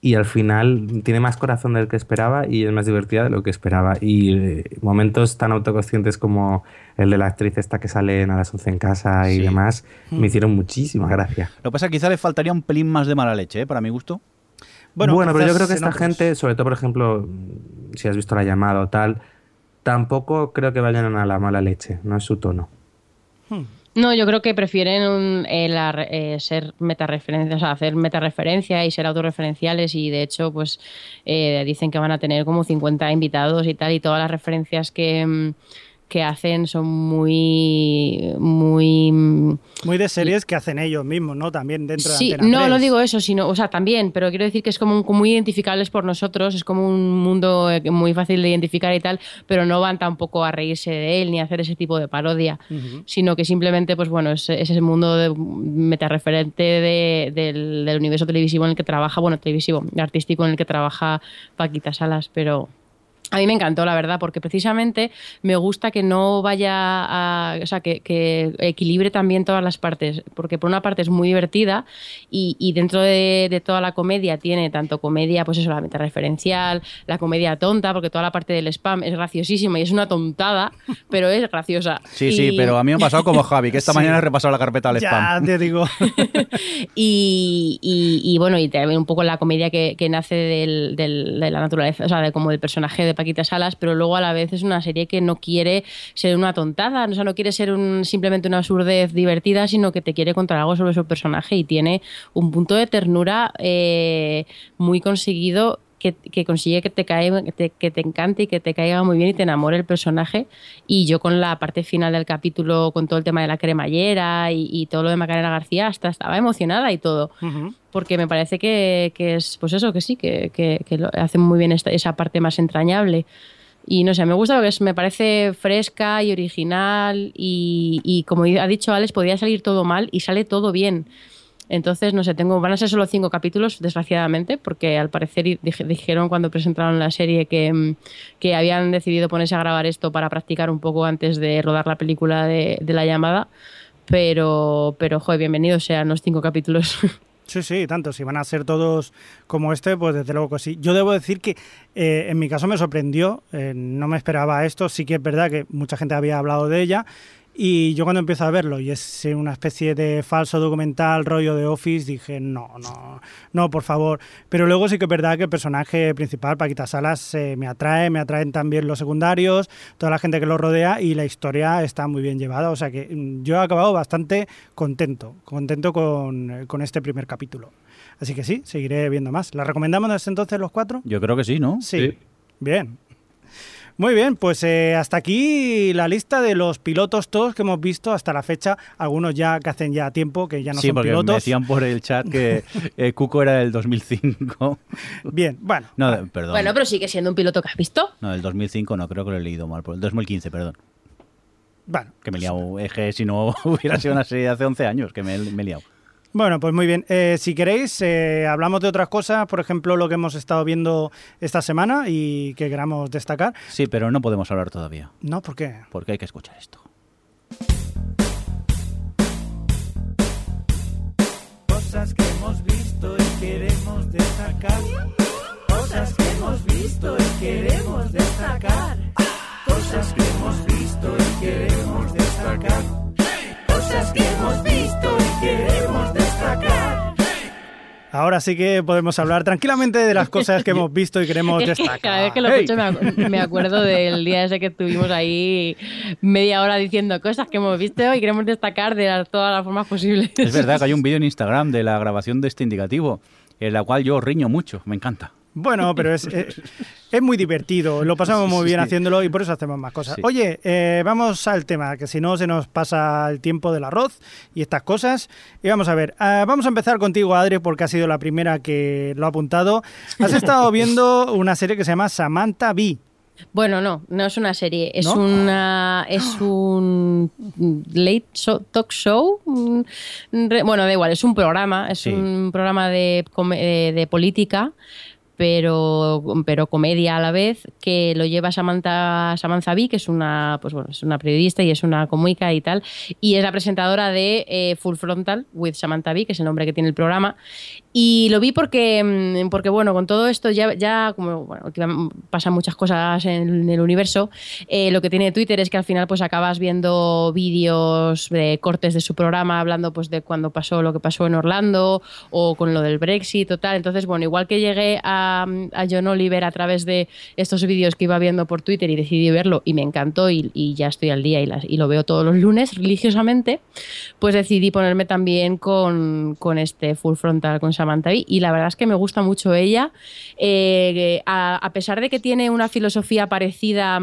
y al final tiene más corazón del que esperaba y es más divertida de lo que esperaba. Y eh, momentos tan autoconscientes como el de la actriz esta que sale en a las 11 en casa y sí. demás, mm. me hicieron muchísima gracia. Lo que pasa es que quizá le faltaría un pelín más de mala leche, ¿eh? para mi gusto. Bueno, bueno pero yo creo que esta gente, sobre todo por ejemplo, si has visto la llamada o tal, tampoco creo que vayan a la mala leche, no es su tono. Hmm. No, yo creo que prefieren un, eh, la, eh, ser metareferencias, o sea, hacer metareferencia y ser autorreferenciales y de hecho pues eh, dicen que van a tener como 50 invitados y tal y todas las referencias que, que hacen son muy muy muy de series que hacen ellos mismos, ¿no? También dentro sí, de Antena no, 3. no digo eso, sino, o sea, también, pero quiero decir que es como, muy identificables por nosotros, es como un mundo eh, muy fácil de identificar y tal, pero no van tampoco a reírse de él ni a hacer ese tipo de parodia, uh -huh. sino que simplemente, pues bueno, es, es ese mundo de, metareferente de, del, del universo televisivo en el que trabaja, bueno, televisivo, artístico en el que trabaja Paquita Salas, pero a mí me encantó, la verdad, porque precisamente me gusta que no vaya a. O sea, que, que equilibre también todas las partes. Porque por una parte es muy divertida y, y dentro de, de, toda la comedia tiene tanto comedia, pues eso, la metareferencial, la comedia tonta, porque toda la parte del spam es graciosísima y es una tontada, pero es graciosa. Sí, y... sí, pero a mí me ha pasado como Javi, que esta sí. mañana he repasado la carpeta del ya, spam. Ya te digo. y, y, y, bueno, y también un poco la comedia que, que nace del, del, de la naturaleza, o sea, de, como del personaje de Paquita Salas, pero luego a la vez es una serie que no quiere ser una tontada, o sea, no quiere ser un, simplemente una absurdez divertida, sino que te quiere contar algo sobre su personaje y tiene un punto de ternura eh, muy conseguido que, que, consigue que te, cae, que te, que, te, encante y que te caiga muy bien y te enamore el personaje. Y yo con la parte final del capítulo, con todo el tema de la cremallera y, y todo lo de Macarena García, hasta estaba emocionada y todo. Uh -huh. Porque me parece que, que, es, pues eso, que sí, que, que, lo hace muy bien esta, esa parte más entrañable. Y no sé, me gusta porque es, me parece fresca y original y, y como ha dicho Alex, podría salir todo mal y sale todo bien. Entonces, no sé, van a ser solo cinco capítulos, desgraciadamente, porque al parecer dijeron cuando presentaron la serie que, que, habían decidido ponerse a grabar esto para practicar un poco antes de rodar la película de, de la llamada. Pero, pero, joder, bienvenidos sean los cinco capítulos. Sí, sí, tanto. Si van a ser todos como este, pues desde luego que sí. Yo debo decir que eh, en mi caso me sorprendió, eh, no me esperaba esto. Sí que es verdad que mucha gente había hablado de ella y yo cuando empiezo a verlo y es una especie de falso documental, rollo de Office, dije, no, no, no, por favor. Pero luego sí que es verdad que el personaje principal, Paquita Salas, eh, me atrae, me atraen también los secundarios, toda la gente que lo rodea y la historia está muy bien llevada. O sea que mm, yo he acabado bastante contento, contento con, con este primer capítulo. Así que sí, seguiré viendo más. ¿La recomendamos desde entonces los cuatro? Yo creo que sí, ¿no? Sí. sí. Bien, muy bien, pues eh, hasta aquí la lista de los pilotos todos que hemos visto hasta la fecha. Algunos ya que hacen ya tiempo, que ya no sí, son porque pilotos. me decían por el chat que eh, Cuco era del 2005. Bien, bueno. No, vale. perdón. Bueno, pero sigue siendo un piloto que has visto. No, del 2005 no, creo que lo he leído mal. Por el 2015, perdón. Bueno. Que me he liado. Es que si no hubiera sido una serie de hace 11 años, que me, me he liado. Bueno, pues muy bien. Eh, si queréis, eh, hablamos de otras cosas, por ejemplo, lo que hemos estado viendo esta semana y que queramos destacar. Sí, pero no podemos hablar todavía. No, ¿por qué? Porque hay que escuchar esto. Cosas que hemos visto y queremos destacar. Cosas que hemos visto y queremos destacar. Cosas que hemos visto y queremos destacar. Cosas que hemos visto y queremos destacar. Ahora sí que podemos hablar tranquilamente de las cosas que hemos visto y queremos Es que destacar. cada vez que lo ¡Hey! escucho me, acu- me acuerdo del día ese que estuvimos ahí media hora diciendo cosas que hemos visto y queremos destacar de todas las formas posibles. Es verdad que hay un vídeo en Instagram de la grabación de este indicativo, en la cual yo riño mucho, me encanta. Bueno, pero es, es, es muy divertido, lo pasamos muy bien haciéndolo y por eso hacemos más cosas. Sí. Oye, eh, vamos al tema, que si no se nos pasa el tiempo del arroz y estas cosas. Y vamos a ver, ah, vamos a empezar contigo, Adri, porque ha sido la primera que lo ha apuntado. Has estado viendo una serie que se llama Samantha Bee. Bueno, no, no es una serie, es ¿No? una es un late show- talk show. Bueno, da igual, es un programa, es Sí. un programa de, de política, pero, pero comedia a la vez, que lo lleva Samantha, Samantha Bee, que es una, pues bueno, es una periodista y es una cómica y tal, y es la presentadora de eh, Full Frontal with Samantha Bee, que es el nombre que tiene el programa. Y lo vi porque, mm, porque bueno, con todo esto ya, ya como bueno, pasan muchas cosas en el universo, eh, lo que tiene Twitter es que al final pues acabas viendo vídeos de cortes de su programa hablando pues de cuando pasó lo que pasó en Orlando o con lo del Brexit o tal. Entonces, bueno, igual que llegué a, a John Oliver a través de estos vídeos que iba viendo por Twitter y decidí verlo y me encantó y, ya estoy al día y, lo veo todos los lunes religiosamente, pues decidí ponerme también con, este Full Frontal con Samantha Bee y la verdad es que me gusta mucho ella. Eh, a pesar de que tiene una filosofía parecida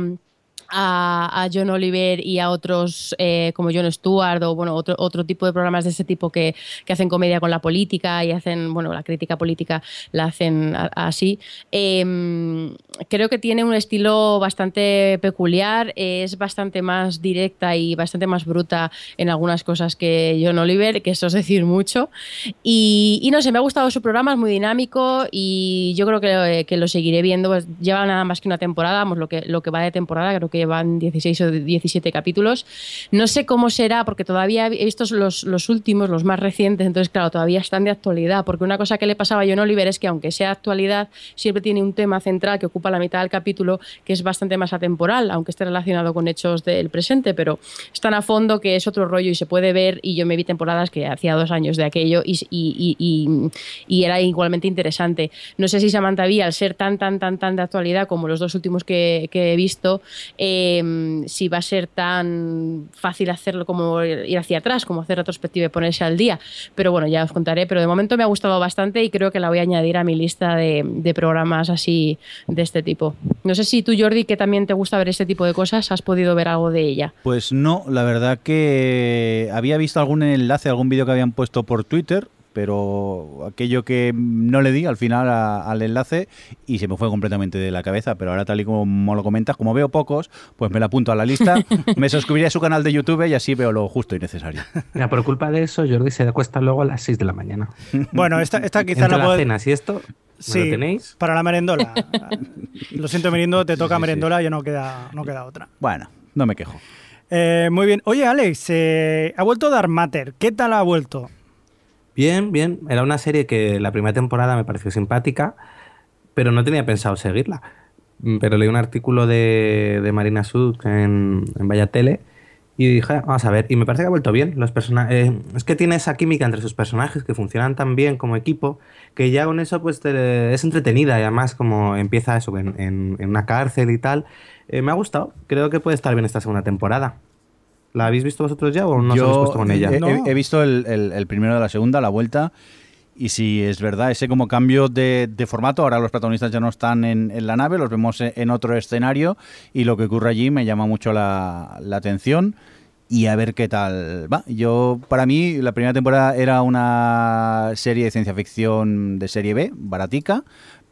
a, a John Oliver y a otros eh, como John Stewart o bueno otro, otro tipo de programas de ese tipo que, que hacen comedia con la política y hacen bueno la crítica política la hacen a- así. Eh, creo que tiene un estilo bastante peculiar es bastante más directa y bastante más bruta en algunas cosas que John Oliver que eso es decir mucho. Y, y no sé me ha gustado su programa es muy dinámico y yo creo que, que lo seguiré viendo. Pues, lleva nada más que una temporada vamos lo que lo que va de temporada creo que llevan 16 o 17 capítulos. No sé cómo será porque todavía visto los, los últimos los más recientes entonces claro todavía están de actualidad porque una cosa que le pasaba a John Oliver es que aunque sea actualidad siempre tiene un tema central que ocupa la mitad del capítulo que es bastante más atemporal aunque esté relacionado con hechos del presente pero es tan a fondo que es otro rollo y se puede ver y yo me vi temporadas que hacía dos años de aquello y- y- y- y era igualmente interesante. No sé si Samantha Bee al ser tan tan tan tan de actualidad como los dos últimos que, que he visto eh, si va a ser tan fácil hacerlo como ir hacia atrás como hacer retrospectiva y ponerse al día. Pero bueno ya os contaré pero de momento me ha gustado bastante y creo que la voy a añadir a mi lista de, de programas así de este tipo. No sé si tú Jordi que también te gusta ver este tipo de cosas has podido ver algo de ella. Pues no, la verdad que había visto algún enlace, algún vídeo que habían puesto por Twitter, pero aquello que no le di al final a- al enlace y se me fue completamente de la cabeza. Pero ahora, tal y como lo comentas, como veo pocos, pues me la apunto a la lista, me suscribiré a su canal de YouTube y así veo lo justo y necesario. Mira, por culpa de eso, Jordi se acuesta luego a las 6 de la mañana. Bueno, esta, esta quizá Entre la las puede... cenas y esto, ¿me lo tenéis? para la merendola. Lo siento, merindo, te toca sí, sí. merendola, ya no queda, no queda otra. Bueno, no me quejo. Eh, muy bien. Oye, Alex, eh, ha vuelto Dark Matter. ¿Qué tal ha vuelto? Bien, bien. Era una serie que la primera temporada me pareció simpática, pero no tenía pensado seguirla. Mm, Pero leí un artículo de, de Marina Sud en, en Vaya Tele y dije, "Ah, vamos a ver. Y me parece que ha vuelto bien. Los persona- eh, es que tiene esa química entre sus personajes que funcionan tan bien como equipo que ya con eso pues te- es entretenida y además como empieza eso en, en- en una cárcel y tal. eh, me ha gustado. Creo que puede estar bien esta segunda temporada. ¿La habéis visto vosotros ya o no os habéis puesto con ella? he, No. he- he visto el, el- el primero de la segunda, la vuelta, y sí, es verdad, ese como cambio de, de formato, ahora los protagonistas ya no están en, en la nave, los vemos en, en otro escenario, y lo que ocurre allí me llama mucho la, la atención. Y a ver qué tal va. Yo, para mí, la primera temporada era una serie de ciencia ficción de serie B, baratica,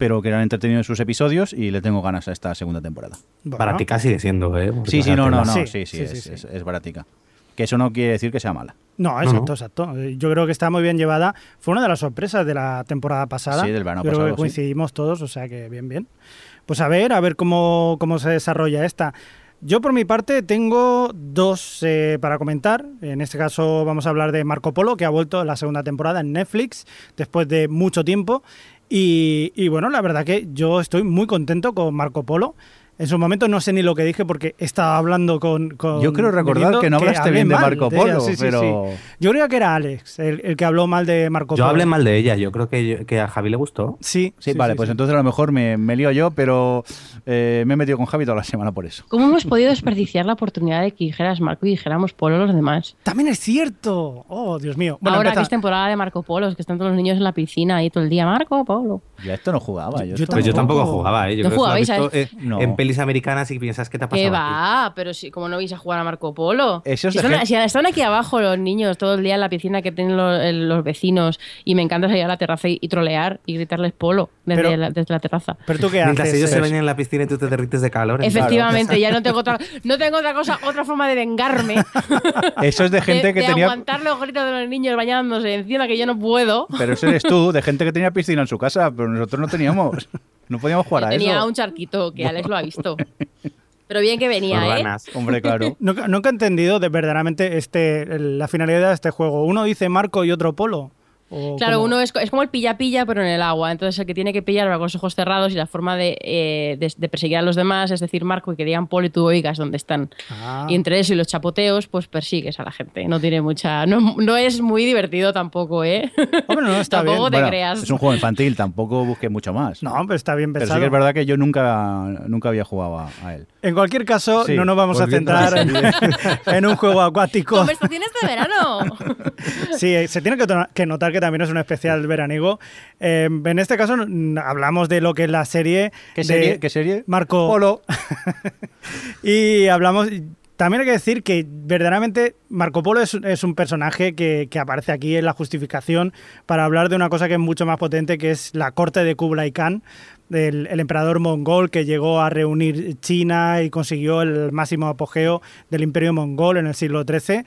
pero que eran entretenidos sus episodios y le tengo ganas a esta segunda temporada. Bueno, Baratica sigue siendo, ¿eh? Porque Sí, sí, no, no, no, Sí, sí, sí, sí, es, sí, sí. es- es baratica. Que eso no quiere decir que sea mala. No, exacto, no. exacto. Yo creo que está muy bien llevada. Fue una de las sorpresas de la temporada pasada. Sí, del verano creo pasado, que sí. coincidimos todos, o sea que bien, bien. Pues a ver, a ver cómo, cómo se desarrolla esta. Yo por mi parte tengo dos eh, para comentar. En este caso vamos a hablar de Marco Polo, que ha vuelto la segunda temporada en Netflix después de mucho tiempo. Y, y bueno, la verdad que yo estoy muy contento con Marco Polo. En su momento no sé ni lo que dije porque estaba hablando con. con Yo creo recordar que no hablaste hablé bien de Marco Polo, sí, sí, pero- sí. Yo creía que era Alex el, el que habló mal de Marco Yo Polo. hablé mal de ella, yo creo que, yo- que a Javi le gustó. Sí, Sí, vale, pues entonces a lo mejor me, me lío yo, pero eh, me he metido con Javi toda la semana por eso. ¿Cómo hemos podido desperdiciar la oportunidad de que dijeras Marco y dijéramos Polo los demás? También es cierto. Oh, Dios mío. Bueno, Ahora empeza- que es temporada de Marco Polos, que están todos los niños en la piscina ahí todo el día, Marco Polo. Yo a esto no jugaba. Yo, Yo- esto- yo Pues yo Tampoco. jugaba, ¿eh? Yo ¿No creo que jugabais visto, esto? eh, No. en pelis americanas y piensas que te ha ¿Qué pasado. aquí? va? Pero si, como no vais a jugar a Marco Polo. Eso es si, de están, gen- si están aquí abajo los niños todo el día en la piscina que tienen los, el- los vecinos y me encanta salir a la terraza y, y trolear y gritarles Polo desde, Pero- la, desde la terraza. Pero tú qué Mientras haces. ellos se Eh, bañan en la piscina y tú te derrites de calor. Efectivamente, ya no tengo otra, no tengo otra cosa, otra forma de vengarme. Eso es de gente de, que de tenía. aguantar los gritos de los niños bañándose encima que yo no puedo. Pero eso eres tú, de gente que tenía piscina en su casa, pero nosotros no teníamos. No podíamos jugar Yo a tenía eso. un charquito que Alex lo ha visto. Pero bien que venía, ¿eh? Urbanas. Hombre, claro. Nunca, nunca he entendido de verdaderamente este, el- la finalidad de este juego. Uno dice Marco y otro Polo. O Claro, como- uno es, es como el pilla-pilla, pero en el agua. Entonces, el que tiene que pillar va con los ojos cerrados y la forma de, eh, de- de perseguir a los demás es decir, Marco, y que digan Polo y tú oigas dónde están. Ah. Y entre eso y los chapoteos, pues persigues a la gente. No tiene mucha. No, no es muy divertido tampoco, ¿eh? Hombre, no, está tampoco bien. te Bueno, creas. Es un juego infantil, tampoco busqué mucho más. No, pero está bien pero pensado. sí que es verdad que yo nunca, nunca había jugado a, a él. En cualquier caso, Sí, no nos vamos a centrar en, en un juego acuático. Conversaciones de verano. Sí, se tiene que notar que también es un especial veraniego. Eh, en este caso mm, hablamos de lo que es la serie. ¿Qué de serie? ¿Qué serie? Marco Polo. Y hablamos. También hay que decir que verdaderamente Marco Polo es, es un personaje que, que aparece aquí en la justificación para hablar de una cosa que es mucho más potente, que es la corte de Kublai Khan, del el emperador mongol que llegó a reunir China y consiguió el máximo apogeo del imperio mongol en el siglo XIII.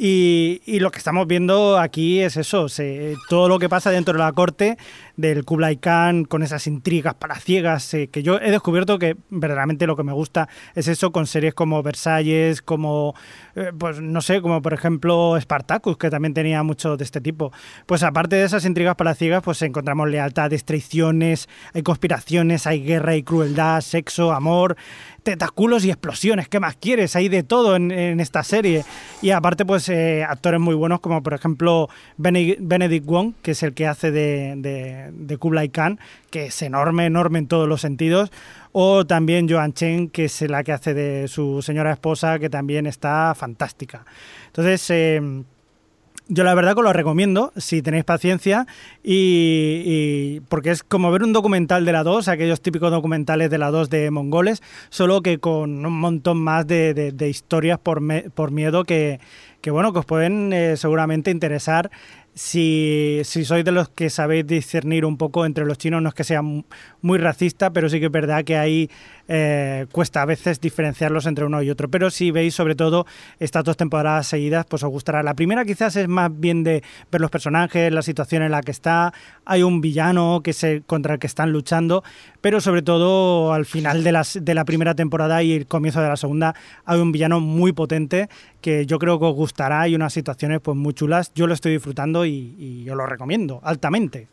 Y, y lo que estamos viendo aquí es eso, se- todo lo que pasa dentro de la corte del Kublai Khan con esas intrigas palaciegas, eh, que yo he descubierto que verdaderamente lo que me gusta es eso con series como Versalles, como, eh, pues no sé, como por ejemplo Spartacus, que también tenía mucho de este tipo. Pues aparte de esas intrigas palaciegas, pues encontramos lealtades, traiciones, hay conspiraciones, hay guerra y crueldad, sexo, amor, tentaculos y explosiones. ¿Qué más quieres? Hay de todo en, esta serie. Y aparte, pues eh, actores muy buenos como por ejemplo Bene- Benedict Wong, que es el que hace de, de Kublai Khan, que es enorme, enorme en todos los sentidos. O también Joan Chen, que es la que hace de su señora esposa, que también está fantástica. Entonces... eh, yo la verdad que lo recomiendo si tenéis paciencia y, porque es como ver un documental de la 2, aquellos típicos documentales de la 2 de mongoles, solo que con un montón más de, historias por miedo que, que, bueno, que os pueden eh, seguramente interesar si, si sois de los que sabéis discernir un poco entre los chinos, no es que sea mu- muy racista, pero sí que es verdad que ahí eh, cuesta a veces diferenciarlos entre uno y otro. Pero si veis sobre todo estas dos temporadas seguidas, pues os gustará. La primera quizás es más bien de ver los personajes, la situación en la que está, hay un villano que contra el que están luchando, pero sobre todo al final de, las, de la primera temporada y el comienzo de la segunda hay un villano muy potente que yo creo que os gustará y unas situaciones pues muy chulas. Yo lo estoy disfrutando y, y os lo recomiendo altamente.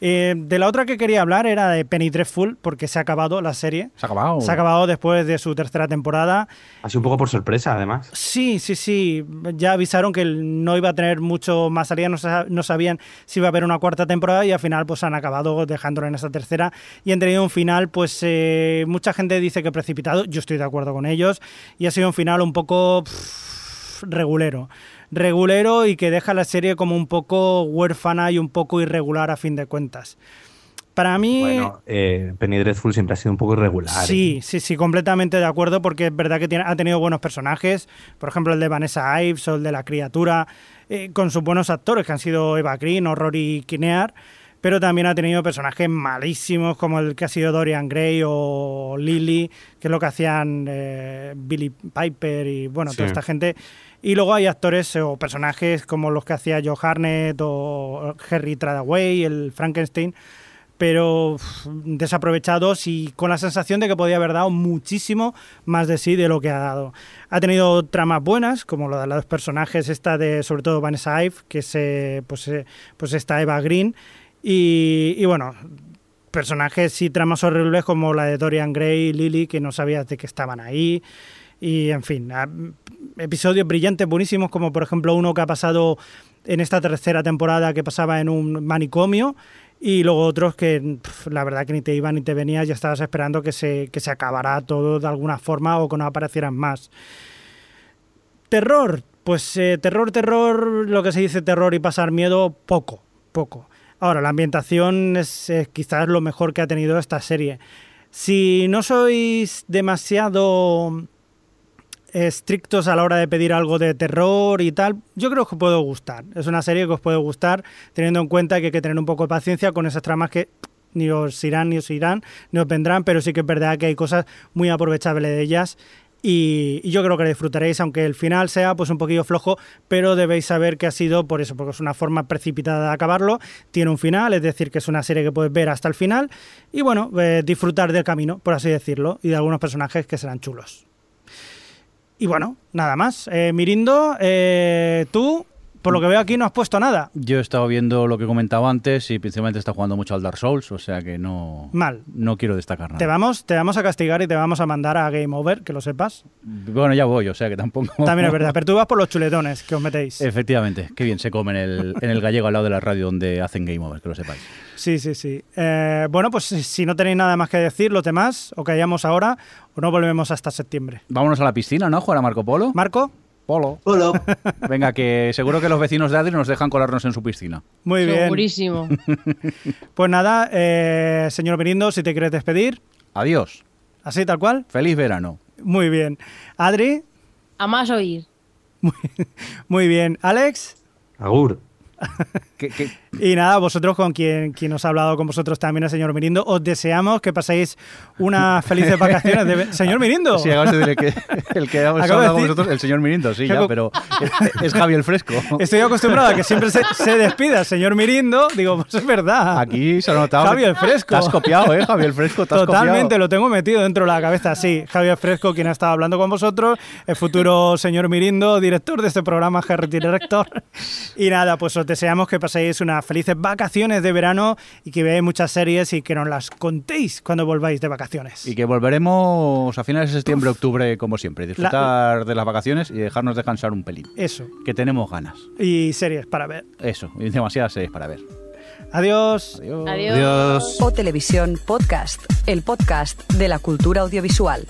Eh, de la otra que quería hablar era de Penny Dreadful, porque se ha acabado la serie. Se ha acabado. Se ha acabado después de su tercera temporada. Así un poco por sorpresa, además. Sí, sí, sí. Ya avisaron que no iba a tener mucho más salida, no, sa- no sabían si iba a haber una cuarta temporada y al final pues han acabado dejándolo en esa tercera y han tenido un final pues eh, mucha gente dice que precipitado, yo estoy de acuerdo con ellos y ha sido un final un poco pff, regulero. Regulero y que deja la serie como un poco huérfana y un poco irregular a fin de cuentas. Para mí... Bueno, eh, Penny Dreadful siempre ha sido un poco irregular. Sí, sí, sí, completamente de acuerdo, porque es verdad que tiene- ha tenido buenos personajes, por ejemplo el de Vanessa Ives o el de la criatura, eh, con sus buenos actores que han sido Eva Green o Rory Kinnear, pero también ha tenido personajes malísimos como el que ha sido Dorian Gray o Lily, que es lo que hacían eh, Billy Piper y bueno, Sí. toda esta gente. Y luego hay actores o personajes como los que hacía Joe Harnett o Harry Tradaway, el Frankenstein, pero desaprovechados y con la sensación de que podía haber dado muchísimo más de sí de lo que ha dado. Ha tenido tramas buenas, como lo de los personajes, esta de sobre todo Vanessa Ive, que es eh, pues, pues esta Eva Green, y, bueno, personajes y tramas horribles como la de Dorian Gray y Lily, que no sabías de que estaban ahí. Y en fin, a- episodios brillantes, buenísimos, como por ejemplo uno que ha pasado en esta tercera temporada que pasaba en un manicomio. Y luego otros que la verdad que ni te iban ni te venías, ya estabas esperando que se, que se acabara todo de alguna forma o que no aparecieran más. Terror, pues eh, terror, terror, lo que se dice terror y pasar miedo, poco, poco. Ahora, la ambientación es eh, quizás lo mejor que ha tenido esta serie. Si no sois demasiado estrictos a la hora de pedir algo de terror y tal, yo creo que os puede gustar. Es una serie que os puede gustar, teniendo en cuenta que hay que tener un poco de paciencia con esas tramas que ni os irán, ni os irán, ni os vendrán, pero sí que es verdad que hay cosas muy aprovechables de ellas y, yo creo que disfrutaréis, aunque el final sea pues un poquillo flojo, pero debéis saber que ha sido por eso, porque es una forma precipitada de acabarlo, tiene un final, es decir, que es una serie que puedes ver hasta el final y bueno, eh, disfrutar del camino, por así decirlo, y de algunos personajes que serán chulos. Y bueno, nada más. Eh, Mirindo, eh, tú, por lo que veo aquí, no has puesto nada. Yo he estado viendo lo que comentaba antes y principalmente está jugando mucho al Dark Souls, o sea que no, Mal. no quiero destacar nada. Te vamos, te vamos a castigar y te vamos a mandar a Game Over, que lo sepas. Bueno, ya voy, o sea que tampoco... También es verdad, pero tú vas por los chuletones que os metéis. Efectivamente, qué bien se come en el, en el gallego al lado de la radio donde hacen Game Over, que lo sepáis. Sí, sí, sí. Eh, bueno, pues si- si no tenéis nada más que decir, los demás, o callamos ahora, o no volvemos hasta septiembre. Vámonos a la piscina, ¿no? Jugar a Marco Polo. Marco, Polo. Hola. Venga, que seguro que los vecinos de Adri nos dejan colarnos en su piscina. muy bien. Segurísimo. Pues nada, eh, señor Mirindo, si te quieres despedir, Adiós. así tal cual. Feliz verano. Muy bien. Adri, A más oír. muy bien. Alex. Agur. ¿Qué- qué- Y nada, vosotros con quien, quien os ha hablado con vosotros también, el señor Mirindo, os deseamos que paséis unas felices vacaciones. De... Señor Mirindo. Sí, acabas de decir el que, el que hemos hablado con vosotros, el señor Mirindo, sí, ¿Qué ya, pero es, es Javi el Fresco. Estoy acostumbrado a que siempre se, se despida señor Mirindo. Digo, pues es verdad. Aquí se ha notado. Javi el Fresco. Te has copiado, ¿eh? Javi el Fresco, te has Totalmente, copiado. lo tengo metido dentro de la cabeza, sí. Javier Fresco, quien ha estado hablando con vosotros, el futuro señor Mirindo, director de este programa, Harry Director. Y nada, pues os deseamos que paséis unas felices vacaciones de verano y que veáis muchas series y que nos las contéis cuando volváis de vacaciones. Y que volveremos a finales de septiembre, octubre, como siempre. Disfrutar de las vacaciones y dejarnos descansar un pelín. Eso. Que tenemos ganas. Y series para ver. Eso, y demasiadas series para ver. Adiós. Adiós. Adiós. Adiós. O Televisión Podcast, el podcast de la cultura audiovisual.